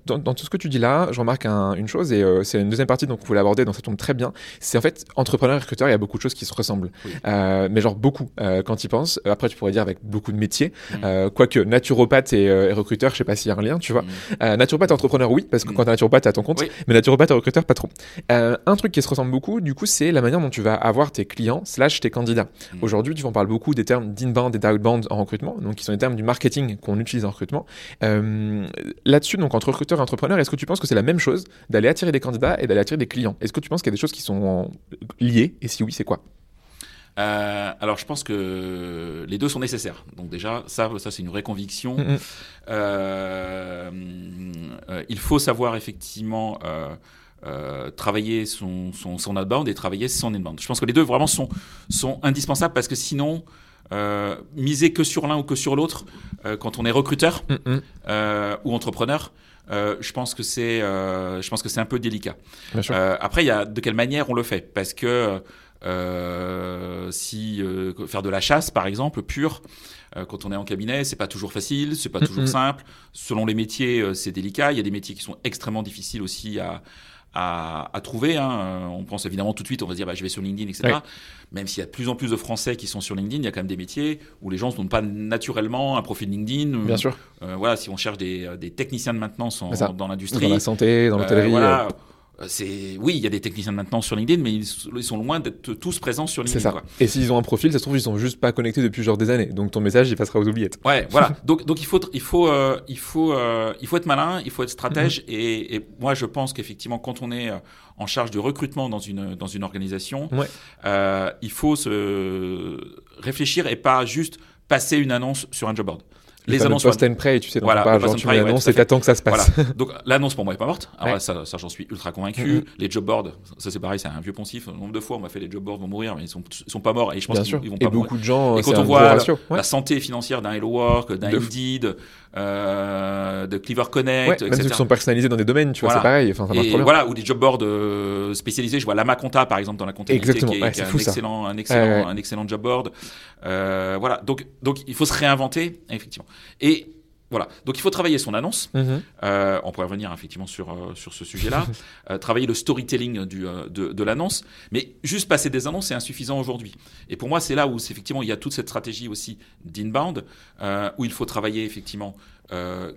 dans, dans tout ce que tu dis là, je remarque un- une chose et euh, c'est une deuxième partie donc vous l'aborder, donc ça tombe très bien. C'est en fait entrepreneur et recruteur, il y a beaucoup de choses qui se ressemblent, Oui. Mais genre beaucoup quand penses. Euh, Après, tu pourrais dire avec beaucoup de métiers. Mm. Euh, quoique naturopathe et, et recruteur, je sais pas s'il y a un lien, tu vois. Mm. Euh, naturopathe et entrepreneur, oui, parce que Mm. quand t'es naturopathe, t'es à ton compte. Oui. Mais naturopathe et recruteur, pas trop. Euh, un truc qui se ressemble beaucoup, du coup, c'est la manière dont tu vas avoir tes clients slash tes candidats. Mm. Aujourd'hui, tu vois, on parle beaucoup des termes d'inbound et d'outbound en recrutement, donc qui sont les termes du marketing qu'on utilise en recrutement. Euh, Là-dessus, donc entre recruteur et entrepreneur, est-ce que tu penses que c'est la même chose d'aller attirer des candidats et d'aller attirer des clients? Est-ce que tu penses qu'il y a des choses qui sont en- liées? Et si oui, c'est quoi? Euh, alors, je pense que les deux sont nécessaires. Donc déjà, ça, ça c'est une vraie conviction. Mm, mm. Euh, euh, il faut savoir effectivement euh, euh, travailler son, son, son outbound et travailler son inbound. Je pense que les deux vraiment sont, sont indispensables parce que sinon, euh, miser que sur l'un ou que sur l'autre, euh, quand on est recruteur Mm, mm. euh, ou entrepreneur, euh, je pense que c'est, euh, je pense que c'est un peu délicat. Bien sûr. Euh, après, il y a de quelle manière on le fait, parce que euh, si euh, faire de la chasse, par exemple, pure, euh, quand on est en cabinet, c'est pas toujours facile, c'est pas toujours simple. Selon les métiers, euh, c'est délicat. Il y a des métiers qui sont extrêmement difficiles aussi à à, à trouver. Hein. Euh, On pense évidemment tout de suite, on va se dire, bah, je vais sur LinkedIn, etc. Même s'il y a de plus en plus de Français qui sont sur LinkedIn, il y a quand même des métiers où les gens ne donnent pas naturellement un profil LinkedIn. Bien sûr. Euh, voilà, si on cherche des, des techniciens de maintenance en- dans Dans l'industrie, la santé, dans l'hôtellerie. voilà. Euh, C'est oui, il y a des techniciens de maintenance sur LinkedIn, mais ils, sont loin d'être tous présents sur c'est LinkedIn. ça. quoi. Et s'ils ont un profil, ça se trouve, ils sont juste pas connectés depuis genre des années. Donc ton message, il passera aux oubliettes. Ouais, voilà. Donc donc il faut il faut euh, il faut euh, il faut être malin, il faut être stratège Mhm. et, et moi je pense qu'effectivement quand on est en charge du recrutement dans une dans une organisation, Ouais. euh, il faut se réfléchir et pas juste passer une annonce sur un job board. Les annonces post and pray, tu sais, dont Voilà, on parle, genre tu ouais, à et t'attends que ça se passe. Voilà. Donc l'annonce pour moi est pas morte. Alors Ouais. là, ça, ça j'en suis ultra convaincu. Mhm. Les job boards, ça c'est pareil, c'est un vieux poncif. Le nombre de fois on m'a fait les job boards vont mourir, mais ils sont, ils sont pas morts et je pense qu'ils vont Et pas mourir. beaucoup de gens, Et quand on voit. Ouais. La santé financière d'un Hello Work, d'un. Indeed, euh, de Clever Connect, Ouais, même etc. ceux qui sont personnalisés dans des domaines, tu vois, Voilà. c'est pareil. Enfin, ça marche Et trop bien. voilà, ou des job boards euh, spécialisés. Je vois Lama Compta, par exemple, dans la comptabilité, Exactement, qui est, ouais, qui est c'est un, fou, ça. excellent, un, excellent, ouais. un excellent job board. Euh, voilà, donc, donc il faut se réinventer, effectivement. Et voilà, donc il faut travailler son annonce. Mhm. Euh, on pourrait revenir effectivement sur, euh, sur ce sujet-là. Euh, travailler le storytelling du, de, de l'annonce. Mais juste passer des annonces, c'est insuffisant aujourd'hui. Et pour moi, c'est là où c'est effectivement il y a toute cette stratégie aussi d'inbound, où il faut travailler effectivement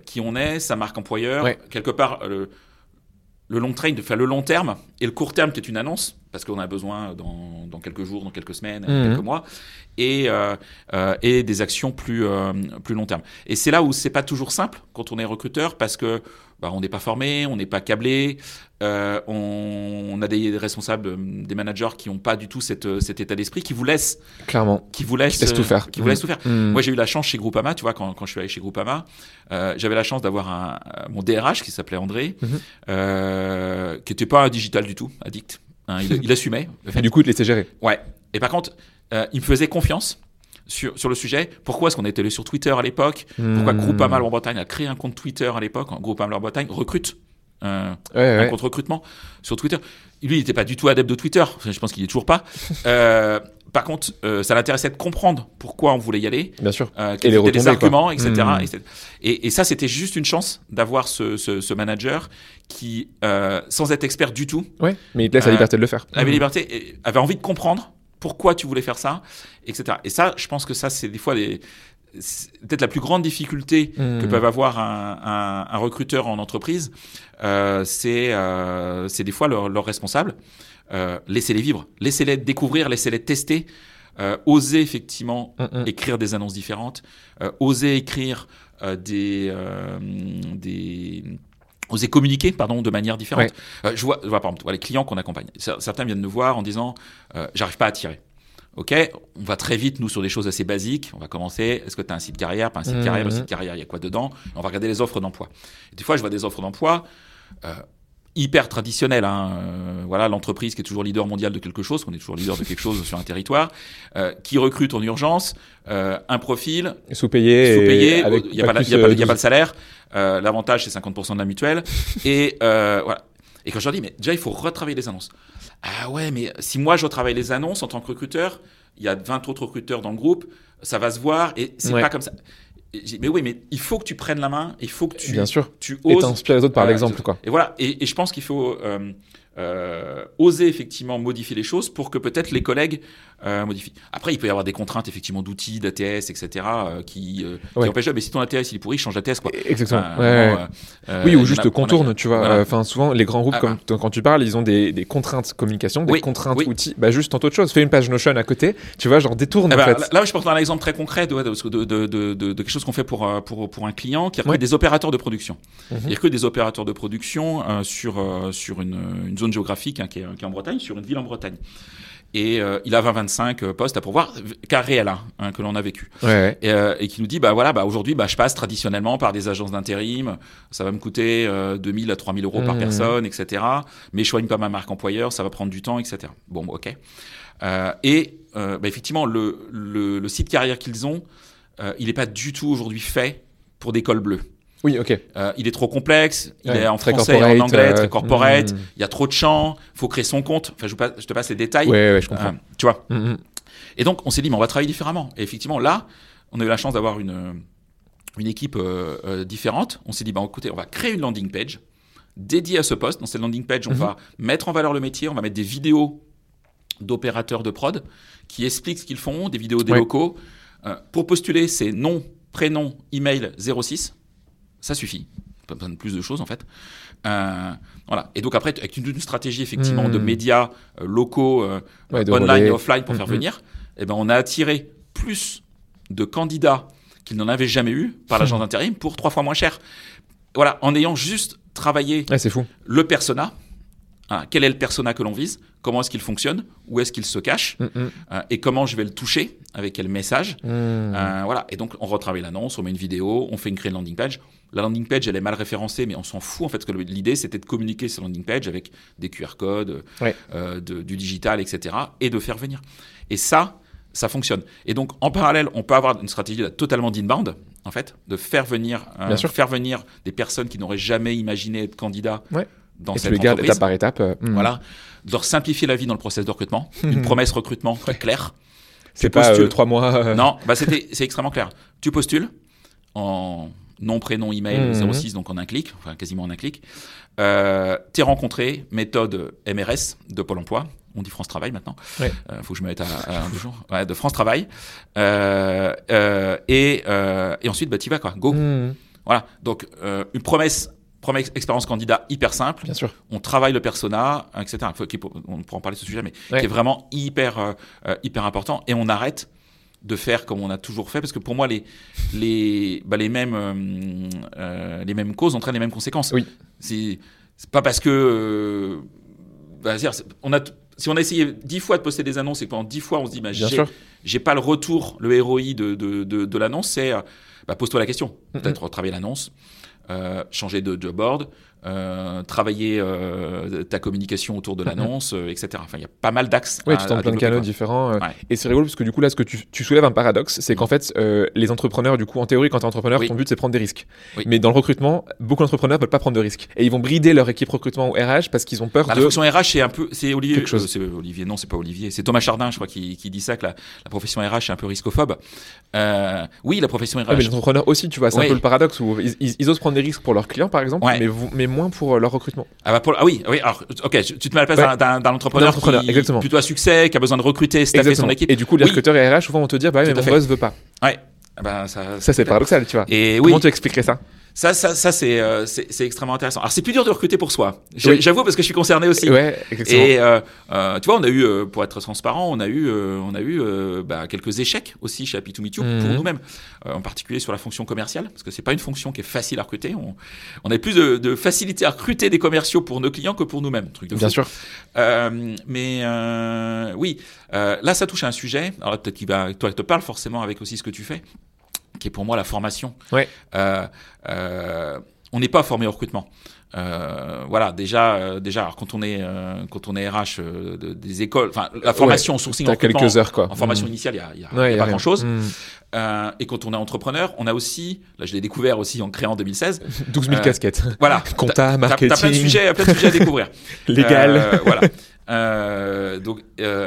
qui on est, sa marque employeur, Ouais. quelque part. le long train, enfin le long terme et le court terme qui est une annonce, parce qu'on a besoin dans, dans quelques jours, dans quelques semaines, Mhm. quelques mois, et, euh, euh, et des actions plus, euh, plus long terme. Et c'est là où c'est pas toujours simple quand on est recruteur, parce que bah, on n'est pas formé, on n'est pas câblé, euh, on, on a des responsables, euh, des managers qui n'ont pas du tout cette, euh, cet état d'esprit, qui vous laissent, Clairement. qui vous laissent, Qui laissent tout faire. qui vous laissent tout faire. Mhm. Moi, j'ai eu la chance chez Groupama, tu vois, quand, quand je suis allé chez Groupama, euh, j'avais la chance d'avoir un, mon DRH qui s'appelait André, qui n'était pas un digital du tout, addict. Hein, il, il assumait. le fait. Et du coup, te laisser gérer. Ouais. Et par contre, euh, il me faisait confiance sur, sur le sujet. Pourquoi est-ce qu'on était allé sur Twitter à l'époque? Pourquoi Mhm. Groupama Loire-Bretagne a créé un compte Twitter à l'époque? Groupama Loire-Bretagne recrute euh, Ouais, un ouais. compte recrutement sur Twitter. Lui, il n'était pas du tout adepte de Twitter. Je pense qu'il est toujours pas. Euh, par contre, euh, ça l'intéressait de comprendre pourquoi on voulait y aller, Bien sûr. euh, Et quels les étaient les quoi. arguments, etc. Mm. etc. Et, et ça, c'était juste une chance d'avoir ce, ce, ce manager qui, euh, sans être expert du tout, Ouais, mais il te laisse la liberté de le faire. avait Mhm. liberté, avait envie de comprendre pourquoi tu voulais faire ça, etc. Et ça, je pense que ça, c'est des fois des- peut-être la plus grande difficulté que Mhm. peuvent avoir un, un- un recruteur en entreprise, euh, c'est euh, des fois leurs leurs responsables. Euh, laissez-les vivre, laissez-les découvrir, laissez-les tester, euh, oser effectivement Mhm. écrire des annonces différentes, euh, oser écrire des, des oser communiquer pardon de manière différente. Je vois, je vois par exemple les clients qu'on accompagne. Cer- Certains viennent nous voir en disant j'arrive pas à tirer. Ok, on va très vite nous sur des choses assez basiques. On va commencer. Est-ce que tu as un site carrière, pas un site Mhm. carrière Le site carrière, il y a quoi dedans? On va regarder les offres d'emploi. Des fois, je vois des offres d'emploi. euh, hyper traditionnelles. Hein. Euh, voilà, l'entreprise qui est toujours leader mondial de quelque chose, qu'on est toujours leader de quelque chose sur un territoire, euh, qui recrute en urgence euh, un profil Sous-payé. il n'y a, pas, pas- euh, il y a pas 12. le salaire, euh, l'avantage c'est 50% de la mutuelle, et euh, voilà. Et quand je leur dis, mais déjà il faut retravailler les annonces. Ah ouais, mais si moi je retravaille les annonces en tant que recruteur, il y a 20 autres recruteurs dans le groupe, ça va se voir, et c'est Ouais. pas comme ça. Et mais oui, mais il faut que tu prennes la main, il faut que tu, Bien sûr. tu Et oses. t'inspires les autres par Voilà, l'exemple, quoi. Et voilà, et, et je pense qu'il faut euh, euh, oser effectivement modifier les choses pour que peut-être les collègues euh. Après, il peut y avoir des contraintes effectivement d'outils, d'ATS, etc. euh, qui, euh, qui Ouais. empêchent. Mais si ton ATS il est pourri, change d'ATS quoi. Exactement. Ouais, euh, Oui, ou juste a- on a- contourne, tu vois. Voilà. Enfin, souvent, les grands groupes, Ah, comme t- quand tu parles, ils ont des, des contraintes communication, des Oui, contraintes oui. outils. Bah, juste tente autre chose. Fais une page Notion à côté, tu vois, genre détourne, Eh en ben, fait. là, je dans un exemple très concret de, de, de, de, de- de quelque chose qu'on fait pour, pour, pour un client qui recrute Ouais. des opérateurs de production. Mhm. Il recrute des opérateurs de production sur, sur une, une zone géographique hein, qui, est, qui est en Bretagne, sur une ville en Bretagne. Et euh, il a 20-25 euh, postes à pourvoir, cas réel hein, hein, que l'on a vécu. Ouais, ouais. et, euh, et qui nous dit bah voilà bah aujourd'hui bah je passe traditionnellement par des agences d'intérim ça va me coûter euh, 2000 à 3000 euros par Mhm. personne etc mais je soigne pas ma marque employeur ça va prendre du temps etc bon ok Euh, et euh, bah, effectivement le, le, le site carrière qu'ils ont euh, il n'est pas du tout aujourd'hui fait pour des cols bleus Oui, ok. Euh, il est trop complexe, il Ouais, est en français et en corporate, anglais, euh, très corporate, mhm. il y a trop de champs, faut créer son compte. Enfin, je, vous passe- je te passe les détails. Ouais, ouais, je comprends. Euh, tu vois. Mhm. Et donc, on s'est dit, mais on va travailler différemment. Et effectivement, là, on a eu la chance d'avoir une, une équipe euh, différente. On s'est dit, bah, écoutez, on va créer une landing page dédiée à ce poste. Dans cette landing page, on va mettre en valeur le métier, on va mettre des vidéos d'opérateurs de prod qui expliquent ce qu'ils font, des vidéos des Ouais. locaux. Pour postuler, c'est nom, prénom, email 06. Ça suffit. Pas besoin de plus de choses, en fait. Euh, voilà. Et donc après, avec une, une stratégie effectivement de médias euh, locaux, euh, Ouais, de online relais. et offline pour faire Mhm. venir, eh ben, on a attiré plus de candidats qu'ils n'en avaient jamais eu par l'agence d'intérim pour trois fois moins cher. Voilà, en ayant juste travaillé Ouais, c'est fou. le persona, Hein, quel est le persona que l'on vise? Comment est-ce qu'il fonctionne? Où est-ce qu'il se cache? Mm, mm. Euh, Et comment je vais le toucher? Avec quel message? Mm. Euh, Voilà. Et donc, on retravaille l'annonce, on met une vidéo, on fait une créer landing page. La landing page, elle est mal référencée, mais on s'en fout en fait, parce que l'idée, c'était de communiquer sur landing page avec des QR codes, Ouais. euh, de- du digital, etc., et de faire venir. Et ça, ça fonctionne. Et donc, en parallèle, on peut avoir une stratégie là, totalement d'inbound, en fait, de faire venir, euh, Bien sûr. faire venir des personnes qui n'auraient jamais imaginé être candidats Ouais. Dans Et tu cette les gardes entreprise. étape par étape. euh, mm. Voilà, de leur simplifier la vie dans le process de recrutement, une promesse recrutement est claire. C'est Tu pas postules. euh, trois mois. euh, Non, bah c'était c'est extrêmement clair. Tu postules en nom, prénom, email Mhm. 06, donc en un clic, enfin quasiment en un clic. Euh, T'es rencontré, méthode MRS de Pôle Emploi. On dit France Travail maintenant. Ouais. Euh, faut que je me mette à, à un deux jours. Ouais, de France Travail. Euh, euh, et, euh, et ensuite, bah, t'y vas quoi. Go. mm, Voilà. Donc euh, une promesse, promesse expérience candidat hyper simple Bien sûr. on travaille le persona, etc. On pourra en parler de ce sujet, mais Ouais. qui est vraiment hyper, euh, euh, hyper important. Et on arrête de faire comme on a toujours fait, parce que pour moi, les, les, bah, les, mêmes, euh, les mêmes causes entraînent les mêmes conséquences. Oui. C'est pas parce que. euh, bah, on a, si on a essayé dix fois de poster des annonces et que pendant dix fois on se dit, bah, j'ai- pas le retour, le ROI de, de, de, de l'annonce, c'est bah, pose-toi la question. Peut-être retravailler l'annonce, euh, changer de board, euh, travailler euh, ta communication autour de l'annonce, euh, etc. Enfin, il y a pas mal d'axes. Oui, tu tentes plein de canaux différents. Ouais. Et c'est rigolo parce que du coup, là, ce que tu, tu soulèves un paradoxe, c'est qu'en fait, euh, les entrepreneurs, du coup, en théorie, quand tu es entrepreneur, Oui. ton but, c'est prendre des risques. Oui. Mais dans le recrutement, beaucoup d'entrepreneurs veulent pas prendre de risques. Et ils vont brider leur équipe recrutement ou RH parce qu'ils ont peur Bah, de. La fonction RH, c'est un peu, c'est Olivier, Quelque chose. c'est Olivier, non, c'est pas Olivier, c'est Thomas Chardin, je crois, qui, qui dit ça que la, la profession RH est un peu riscophobe. Oui, la profession RH. Mais les entrepreneurs aussi, tu vois, c'est Ouais. un peu le paradoxe où ils, ils- ils osent prendre des risques pour leurs clients, par exemple, Ouais. mais, vous- mais moins pour euh, leur recrutement. Ah, bah, pour- ah oui, oui, alors, ok, tu te mets à la place Ouais. d'un- entrepreneur, qui, exactement. plutôt à succès, qui a besoin de recruter, staffer son équipe. Et du coup, les Oui. recruteurs et RH souvent vont te dire, bah oui, mais mon boss veut pas. Ouais. Ah bah, ça, Ça, c'est paradoxal, tu vois. Et oui, Comment tu expliquerais ça? Ça, ça, ça c'est, euh, c'est, c'est extrêmement intéressant. Alors, c'est plus dur de recruter pour soi. Oui. J'avoue parce que je suis concerné aussi. Ouais, exactement. Et euh, euh, tu vois, on a eu, euh, pour être transparent, on a eu, euh, on a eu euh, bah, quelques échecs aussi chez Happy to Meet You Mhm. pour nous-mêmes, en particulier sur la fonction commerciale, parce que c'est pas une fonction qui est facile à recruter. On, on a plus de, de facilité à recruter des commerciaux pour nos clients que pour nous-mêmes. Truc de Bien fou. sûr. Euh, mais euh, oui, euh, là, ça touche à un sujet. Alors peut-être qu'il va, toi, te parle forcément avec aussi ce que tu fais, qui est pour moi la formation. Ouais. Euh, euh, on n'est pas formé au recrutement. Euh, voilà, déjà, euh, déjà, alors quand on est euh, quand on est RH de- des écoles, enfin la formation au sourcing en quelques heures, quoi. en formation Mm. initiale, il y a, il y a- Ouais, il y a y a pas grand chose. Mm. Et quand on est entrepreneur, on a aussi, là je l'ai découvert aussi en créant en 2016. 12 000 Euh, casquettes. Voilà, Compta, t'as- marketing. T'as plein de sujets, plein de sujets à découvrir. Légal. Voilà. Donc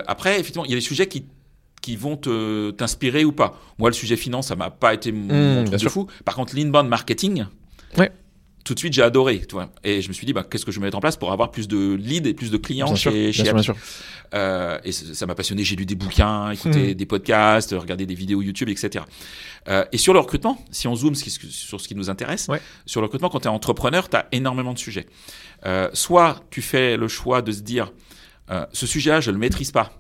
après, effectivement, il y a des sujets qui qui vont t'inspirer ou pas. Moi, le sujet finance, ça m'a pas été mon, Mmh, bien truc de fou. Par contre, l'inbound marketing, Ouais. tout de suite, j'ai adoré. Tu vois. Et je me suis dit, bah, qu'est-ce que je vais mettre en place pour avoir plus de leads et plus de clients Bien chez, sûr, bien chez sûr, bien sûr. Euh, et ça m'a passionné. J'ai lu des bouquins, écouté Hmm. des podcasts, regardé des vidéos YouTube, etc. Euh, et sur le recrutement, si on zoome sur ce qui nous intéresse, Ouais. sur le recrutement, quand tu es entrepreneur, tu as énormément de sujets. Euh, soit tu fais le choix de se dire, ce sujet-là, je le maîtrise pas,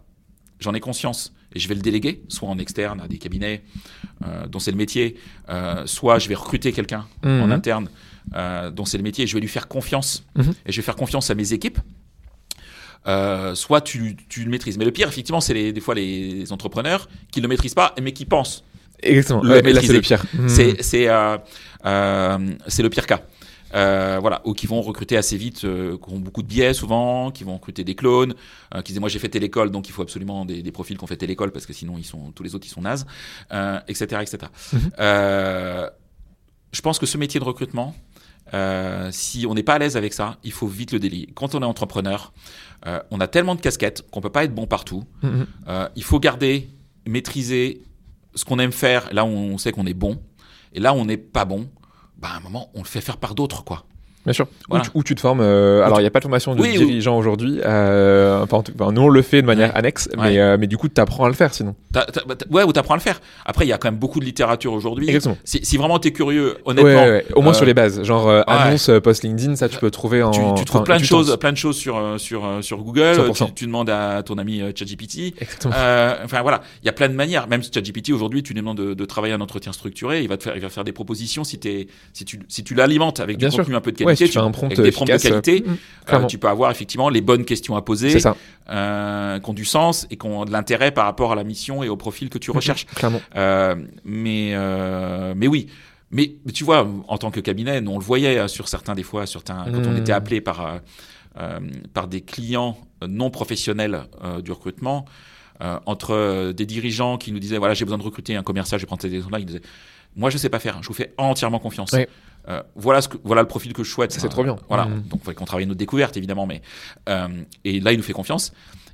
j'en ai conscience et je vais le déléguer, soit en externe à des cabinets euh, dont c'est le métier, euh, soit je vais recruter quelqu'un en Mhm. interne euh, dont c'est le métier et je vais lui faire confiance Mhm. et je vais faire confiance à mes équipes. Soit tu, tu le maîtrises. Mais le pire, effectivement, c'est des fois les entrepreneurs qui ne le maîtrisent pas, mais qui pensent. Exactement. Le Ouais, mais là, c'est maîtriser. le pire. C'est c'est euh, c'est le pire cas. Euh, voilà, ou qui vont recruter assez vite, euh, qui ont beaucoup de biais souvent, qui vont recruter des clones, euh, qui disent moi j'ai fait l'école donc il faut absolument des, des profils qui ont fait l'école parce que sinon ils sont tous les autres ils sont nazes, etc etc. Mhm. Je pense que ce métier de recrutement, euh, si on n'est pas à l'aise avec ça, il faut vite le délier. Quand on est entrepreneur, euh, on a tellement de casquettes qu'on peut pas être bon partout. Mhm. Euh, il faut garder, maîtriser ce qu'on aime faire, là où on sait qu'on est bon, et là où on n'est pas bon, bah, à un moment, on le fait faire par d'autres, quoi. Bien sûr. Voilà. Où, tu, où tu te formes. euh, alors, il n'y a pas de formation de Oui, dirigeant aujourd'hui. Euh, enfin, enfin, nous, on le fait de manière Ouais. annexe, Ouais. mais, euh, mais du coup, tu apprends à le faire sinon. Bah, ouais, ou t'apprends à le faire. Après, il y a quand même beaucoup de littérature aujourd'hui. Exactement. Si, si vraiment t'es curieux, Ouais, honnêtement, ouais, ouais. Au moins euh, sur les bases. Genre, euh, annonce, euh, post LinkedIn, ça, tu peux trouver en. tu, tu trouves plein de tu choses, plein de choses sur sur sur Google. 100%. Tu, tu demandes à ton ami ChatGPT. Exactement. Euh, enfin voilà, il y a plein de manières. Même ChatGPT aujourd'hui, tu lui demandes de, de travailler un entretien structuré, il va te faire, il va faire des propositions si t'es, si tu, si tu l'alimentes avec du Bien sûr. contenu un peu de Ouais, Si tu tu fais un prompt avec des prompts de qualité, euh, euh, tu peux avoir effectivement les bonnes questions à poser, ça. euh, qui ont du sens et qui ont de l'intérêt par rapport à la mission et au profil que tu recherches. Clairement. Euh, mais, euh, mais oui. Mais, mais tu vois, en tant que cabinet, nous, on le voyait euh, sur certains, des fois, certains, quand on était appelé par, par des clients non professionnels du recrutement, euh, entre des dirigeants qui nous disaient voilà, j'ai besoin de recruter un commercial, je vais prendre ces exemples-là, ils disaient moi, je sais pas faire, je vous fais entièrement confiance. Euh, voilà, ce que, voilà le profil que je souhaite. Ça, c'est trop bien. Voilà, Mm. donc il fallait qu'on travaille notre découverte, évidemment, mais euh, et là, il nous fait confiance.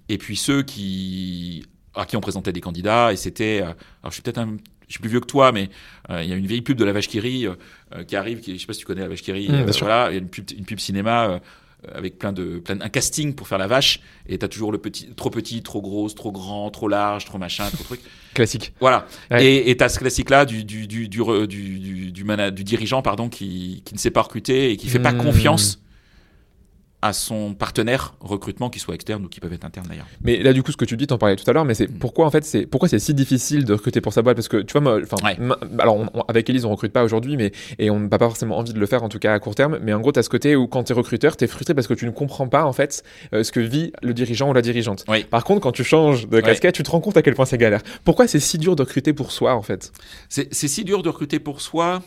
Et puis ceux qui à qui on présentait des candidats, et c'était, euh, alors je suis peut-être un, je suis plus vieux que toi, mais euh, il y a une vieille pub de la vache qui rit euh, euh, qui arrive, qui, je sais pas si tu connais la vache qui rit, Mm, euh, bien sûr. voilà, il y a une pub, une pub cinéma. Euh, avec plein de plein, un casting pour faire la vache et t'as toujours le petit trop petit trop grosse trop grand trop large trop machin trop truc Classique. voilà. Ouais. Et et t'as ce classique-là du, du, du, du, du, du, du, mana- du dirigeant pardon, qui, qui ne sait pas recruter et qui fait pas Hmm. confiance à son partenaire recrutement, qu'il soit externe ou qui peuvent être interne d'ailleurs. Mais là, du coup, ce que tu dis, t'en parlais tout à l'heure, mais c'est Mm. pourquoi en fait, c'est pourquoi c'est si difficile de recruter pour sa boîte? Parce que tu vois, moi, enfin, Ouais. ma- alors on- on- avec Elise, on recrute pas aujourd'hui, mais et on n'a pas forcément envie de le faire, en tout cas à court terme. Mais en gros, t'as ce côté où quand t'es recruteur, t'es frustré parce que tu ne comprends pas en fait euh, ce que vit le dirigeant ou la dirigeante. Oui. Par contre, quand tu changes de casquette, tu te rends compte à quel point c'est galère. Pourquoi c'est si dur de recruter pour soi en fait? C'est c'est si dur de recruter pour soi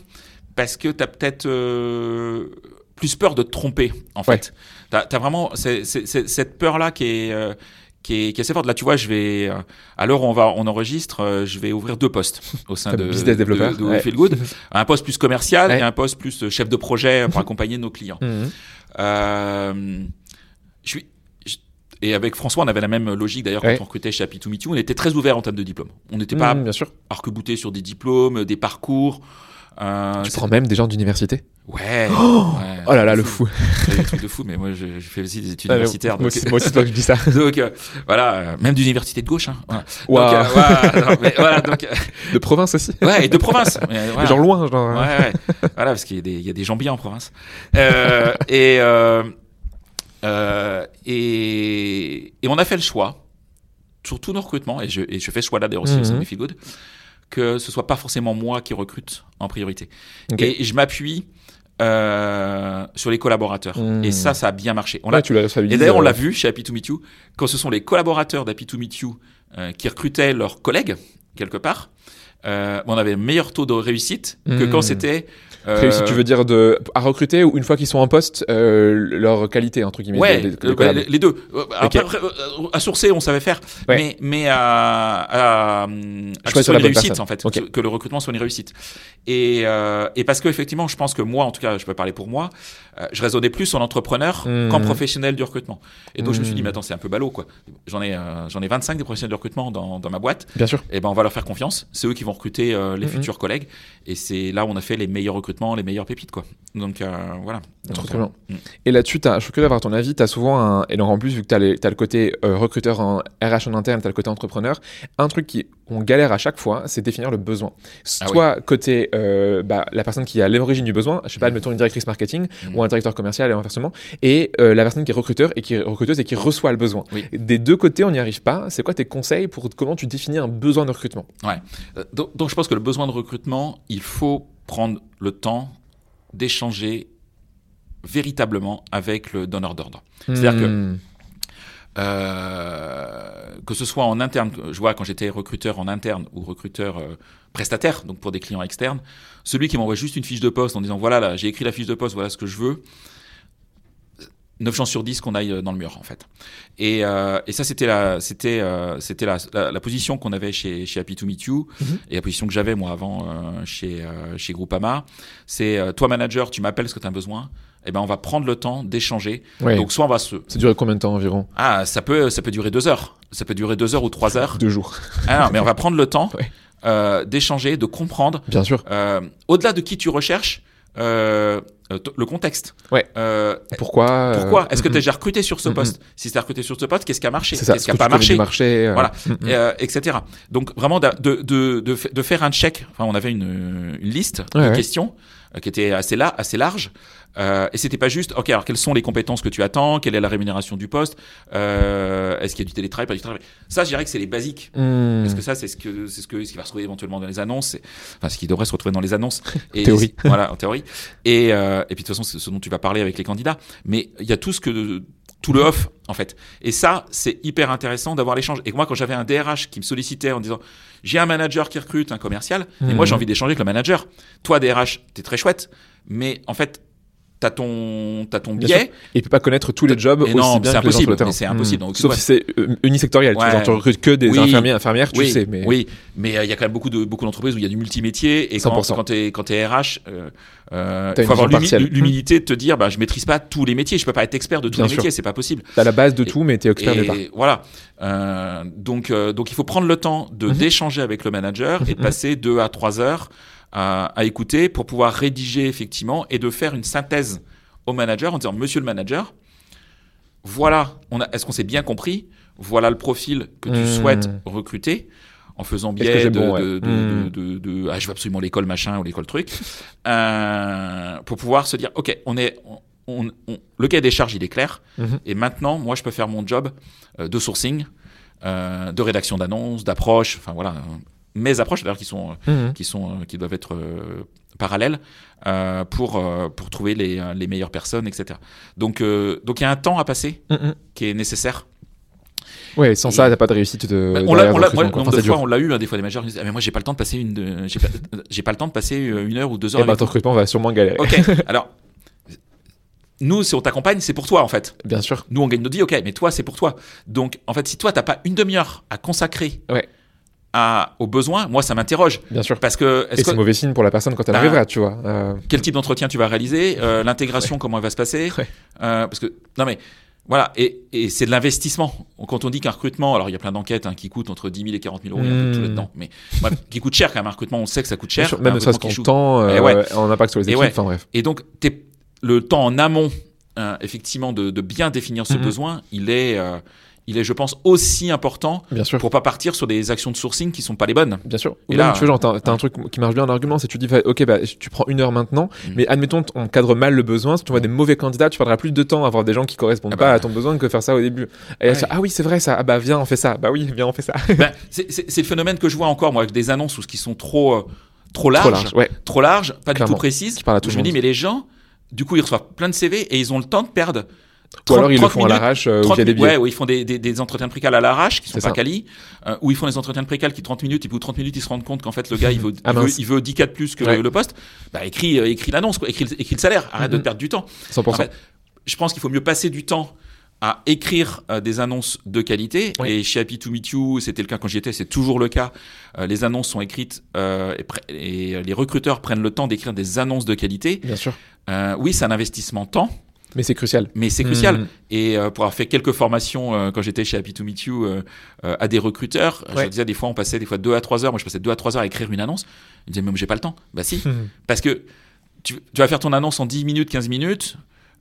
parce que t'as peut-être euh, plus peur de te tromper en Ouais. fait. T'as as vraiment cette peur-là qui est euh, qui est, qui est assez forte. Là, tu vois, je vais, euh, à l'heure où on va, on enregistre, euh, je vais ouvrir deux postes au sein de, business développeur, de ouais. Feel Good. Un poste plus commercial Ouais. et un poste plus euh, chef de projet pour accompagner nos clients. Mhm. Euh, je suis, je- et avec François, on avait la même logique d'ailleurs quand Ouais. on recrutait chez Happy to Meet You. On était très ouvert en termes de diplômes. On n'était pas Mhm, bien sûr. arc-bouté sur des diplômes, des parcours. Euh, Tu prends même des gens d'université. Ouais. Oh, ouais, Oh là là, le fou. Des trucs de fou, mais moi, je, je fais aussi des études Ah, universitaires. Moi donc- moi aussi, toi, je dis ça. donc euh, voilà, euh, même d'université de gauche. Hein, voilà. Waouh. Donc, euh, voilà, non, mais voilà, donc, De province aussi. ouais, et de province. mais, euh, voilà. Genre loin, genre. Ouais, ouais. voilà, parce qu'il y, a des- il y a des gens bien en province. Euh, et, euh, euh, et, et on a fait le choix, sur tous nos recrutements, et je, et je fais ce choix-là d'ailleurs aussi Mhm. Feel Good, que ce soit pas forcément moi qui recrute en priorité. Et je m'appuie euh, sur les collaborateurs. Mhm. Et ça, ça a bien marché. On Ouais, tu et d'ailleurs, on l'a vu chez Happy to Meet You, quand ce sont les collaborateurs d'Happy to Meet You euh, qui recrutaient leurs collègues, quelque part, euh, on avait meilleur taux de réussite que Hmm. quand c'était... euh, Réussi, tu veux dire de, à recruter ou une fois qu'ils sont en poste, euh, leur qualité, entre guillemets. Ouais, les, les deux. Euh, Après, euh, à sourcer, on savait faire, Ouais. mais, mais à, à, à que ce soit une réussite, en fait, Ok. que le recrutement soit une réussite. Et, euh, et parce qu'effectivement, je pense que moi, en tout cas, je peux parler pour moi, je raisonnais plus en entrepreneur Mhm. qu'en professionnel du recrutement. Et donc, je me suis dit, Mhm. mais attends, c'est un peu ballot, quoi. J'en ai, j'en ai 25 des professionnels de recrutement dans, dans ma boîte. Bien sûr. et ben on va leur faire confiance. C'est eux qui vont recruter euh, les Mhm. futurs collègues. Et c'est là où on a fait les meilleurs recrutements, les meilleures pépites, quoi. Donc euh, voilà. Trop, trop euh, bien. mm. Et là-dessus, je suis curieux d'avoir ton avis. Tu as souvent un. Et donc, en plus, vu que tu as, le côté euh, recruteur en RH en interne, tu as le côté entrepreneur. Un truc qui on galère à chaque fois, c'est définir le besoin. Ah Soit côté euh, bah, la personne qui à l'origine du besoin, je sais pas, admettons une directrice marketing Mm. ou un directeur commercial et inversement, et la personne qui est recruteur et qui est recruteuse et qui reçoit le besoin. Oui. Des deux côtés, on n'y arrive pas. C'est quoi tes conseils pour comment tu définis un besoin de recrutement? Donc, donc je pense que le besoin de recrutement, il faut prendre le temps d'échanger véritablement avec le donneur d'ordre. C'est-à-dire que Hmm. Euh, que ce soit en interne, je vois quand j'étais recruteur en interne ou recruteur euh, prestataire, donc pour des clients externes, celui qui m'envoie juste une fiche de poste en disant voilà là j'ai écrit la fiche de poste, voilà ce que je veux, 9 chances sur 10 qu'on aille dans le mur en fait. Et, euh, et ça c'était la c'était euh, c'était la, la, la position qu'on avait chez chez Happy to Meet You Mhm. et la position que j'avais moi avant euh, chez euh, chez Groupama, c'est euh, toi manager, tu m'appelles ce que tu as besoin, et ben on va prendre le temps d'échanger. Ouais. Donc soit on va se Ça dure combien de temps environ? Ah, ça peut, ça peut durer deux heures. Ça peut durer deux heures ou trois heures. Deux jours. Ah non, mais on va prendre le temps Ouais. euh, d'échanger, de comprendre, Bien sûr. euh, au-delà de qui tu recherches, euh, le contexte. Ouais. Euh, Pourquoi euh, pourquoi Est-ce que mm, tu as déjà recruté sur ce Mhm. poste Si tu as recruté sur ce poste, qu'est-ce qui a marché. Qu'est-ce ce qui a pas marché euh, Voilà. mm, mm. Et, euh, etc. Donc vraiment de, de, de, de, fa- de faire un check. Enfin, on avait une, une liste Ouais, de ouais. questions qui était assez là, assez large. Euh, et c'était pas juste. Ok, alors quelles sont les compétences que tu attends Quelle est la rémunération du poste euh, Est-ce qu'il y a du télétravail, pas du télétravail? Ça, je dirais que c'est les basiques. Hmm. Parce que ça, c'est ce que c'est ce que ce qui va se retrouver éventuellement dans les annonces, enfin ce qui devrait se retrouver dans les annonces. Et Théorie. Voilà, en théorie. Et, euh, Euh, et puis de toute façon, c'est ce dont tu vas parler avec les candidats. Mais il y a tout ce que tout le off en fait. Et ça, c'est hyper intéressant d'avoir l'échange. Et moi, quand j'avais un DRH qui me sollicitait en disant j'ai un manager qui recrute un commercial, et moi j'ai envie d'échanger avec le manager. Toi, DRH, t'es très chouette, mais en fait, t'as ton t'as ton biais. Et il peut pas connaître tous les jobs Et aussi non, bien c'est que les gens sur impossible, le terrain. mais c'est impossible. Donc, Sauf si c'est euh, unisectoriel. Ouais. Tu, recrutes que des Oui. infirmiers, infirmières, tu oui, sais. Mais oui, mais euh, il y a quand même beaucoup de beaucoup d'entreprises où il y a du multimétier et quand 100%. quand t'es quand t'es RH, euh, euh, faut avoir l'humilité de te dire bah je maîtrise pas tous les métiers, je peux pas être expert de tous Bien les sûr. métiers, c'est pas possible. t'as la base de Et- tout, mais t'es expert part. Et voilà. Euh, donc, euh, donc il faut prendre le temps de Mhm. d'échanger avec le manager et de passer deux à trois heures à, à écouter pour pouvoir rédiger effectivement et de faire une synthèse au manager en disant Monsieur le manager, voilà, est-ce qu'on s'est bien compris? Voilà le profil que tu Mhm. souhaites recruter en faisant biais de, bon, ouais. de, de, de- de- de- ah je veux absolument l'école machin ou l'école truc euh, pour pouvoir se dire ok on est on, on- le cahier des charges il est clair Mhm. et maintenant moi je peux faire mon job euh, de sourcing euh, de rédaction d'annonces d'approche enfin voilà mes approches d'ailleurs qui sont Mhm. qui sont euh, qui doivent être euh, parallèles euh, pour euh, pour trouver les, euh, les meilleures personnes etc donc euh, donc il y a un temps à passer Mhm. qui est nécessaire Ouais, sans Et- ça, t'as pas de réussite de. bah, on derrière l'a, on l'a, Enfin, de c'est fois, on l'a eu, hein, des fois, des managers disent, ah, mais moi, j'ai pas le temps de passer une, de- j'ai pas, j'ai pas le temps de passer euh, une heure ou deux heures Et bah, avec ton recrutement va sûrement galérer. Ok, alors, nous, si on t'accompagne, c'est pour toi, en fait. Bien sûr. Nous, on gagne nos vies, ok, mais toi, c'est pour toi. Donc, en fait, si toi, t'as pas une demi-heure à consacrer Ouais. À, aux besoins, moi, ça m'interroge. Bien sûr. Parce que, c'est que, mauvais signe pour la personne quand elle Bah, arrivera, tu vois. Euh, quel type d'entretien tu vas réaliser euh, L'intégration, comment elle va se passer Ouais. Euh, Parce que, non, mais, voilà, et, et c'est de l'investissement. Quand on dit qu'un recrutement, alors il y a plein d'enquêtes hein, qui coûtent entre 10 000 et 40 000 euros, il y a un peu de tout Hmm. là-dedans, mais qui coûte cher quand même. Un recrutement, on sait que ça coûte cher. sûr, même qui qu'en échoue. temps, Et ouais. en impact sur les Et équipes, ouais. enfin bref. Et donc, le temps en amont, euh, effectivement, de, de bien définir ce Mhm. besoin, il est, il est, je pense, aussi important Bien sûr. pour pas partir sur des actions de sourcing qui sont pas les bonnes. Bien sûr. Ou Et même, là, tu vois, genre, t'as, t'as un truc qui marche bien en argument, c'est que tu dis, va- ok, bah, tu prends une heure maintenant, Mm. mais admettons, on cadre mal le besoin, si tu vois des mauvais candidats, tu perdras plus de temps à avoir des gens qui correspondent Ah bah. pas à ton besoin que faire ça au début. Et Ouais. dis, ah oui, c'est vrai ça, ah bah viens, on fait ça, bah oui, viens, on fait ça. Ben, c'est le phénomène que je vois encore, moi, avec des annonces où- qui sont trop, euh, trop larges, Trop large, ouais. trop larges, pas du tout précises. Qui parle à tout je me dis, mais les gens, du coup, ils reçoivent plein de CV et ils ont le temps de perdre. Ou 30 alors ils le 30 font à l'arrache, euh, ou 30 via des ouais, où ils font des, des, des entretiens de précal à l'arrache qui sont pas quali, euh, où ils font des entretiens de précal qui 30 minutes et puis au 30 minutes ils se rendent compte qu'en fait le gars il veut, Ah il, veut il veut 10 cas de plus que Ouais. le, le poste, bah écris, euh, écris l'annonce, écris, le- écris le salaire, arrête de Mhm. te perdre du temps. 100%. En fait, je pense qu'il faut mieux passer du temps à écrire euh, des annonces de qualité. Oui. Et chez Happy to Meet You, c'était le cas quand j'y étais, c'est toujours le cas. Euh, les annonces sont écrites euh, et, et les recruteurs prennent le temps d'écrire des annonces de qualité. Bien sûr. Oui, c'est un investissement temps, Mais c'est crucial. mais c'est crucial. Mm. Et euh, pour avoir fait quelques formations euh, quand j'étais chez Happy to Meet You euh, euh, à des recruteurs, je leur disais des fois on passait des fois deux à trois heures. Moi je passais deux à trois heures à écrire une annonce. Ils me disaient mais j'ai pas le temps. Bah si, Mhm. parce que tu, tu vas faire ton annonce en 10 minutes, 15 minutes.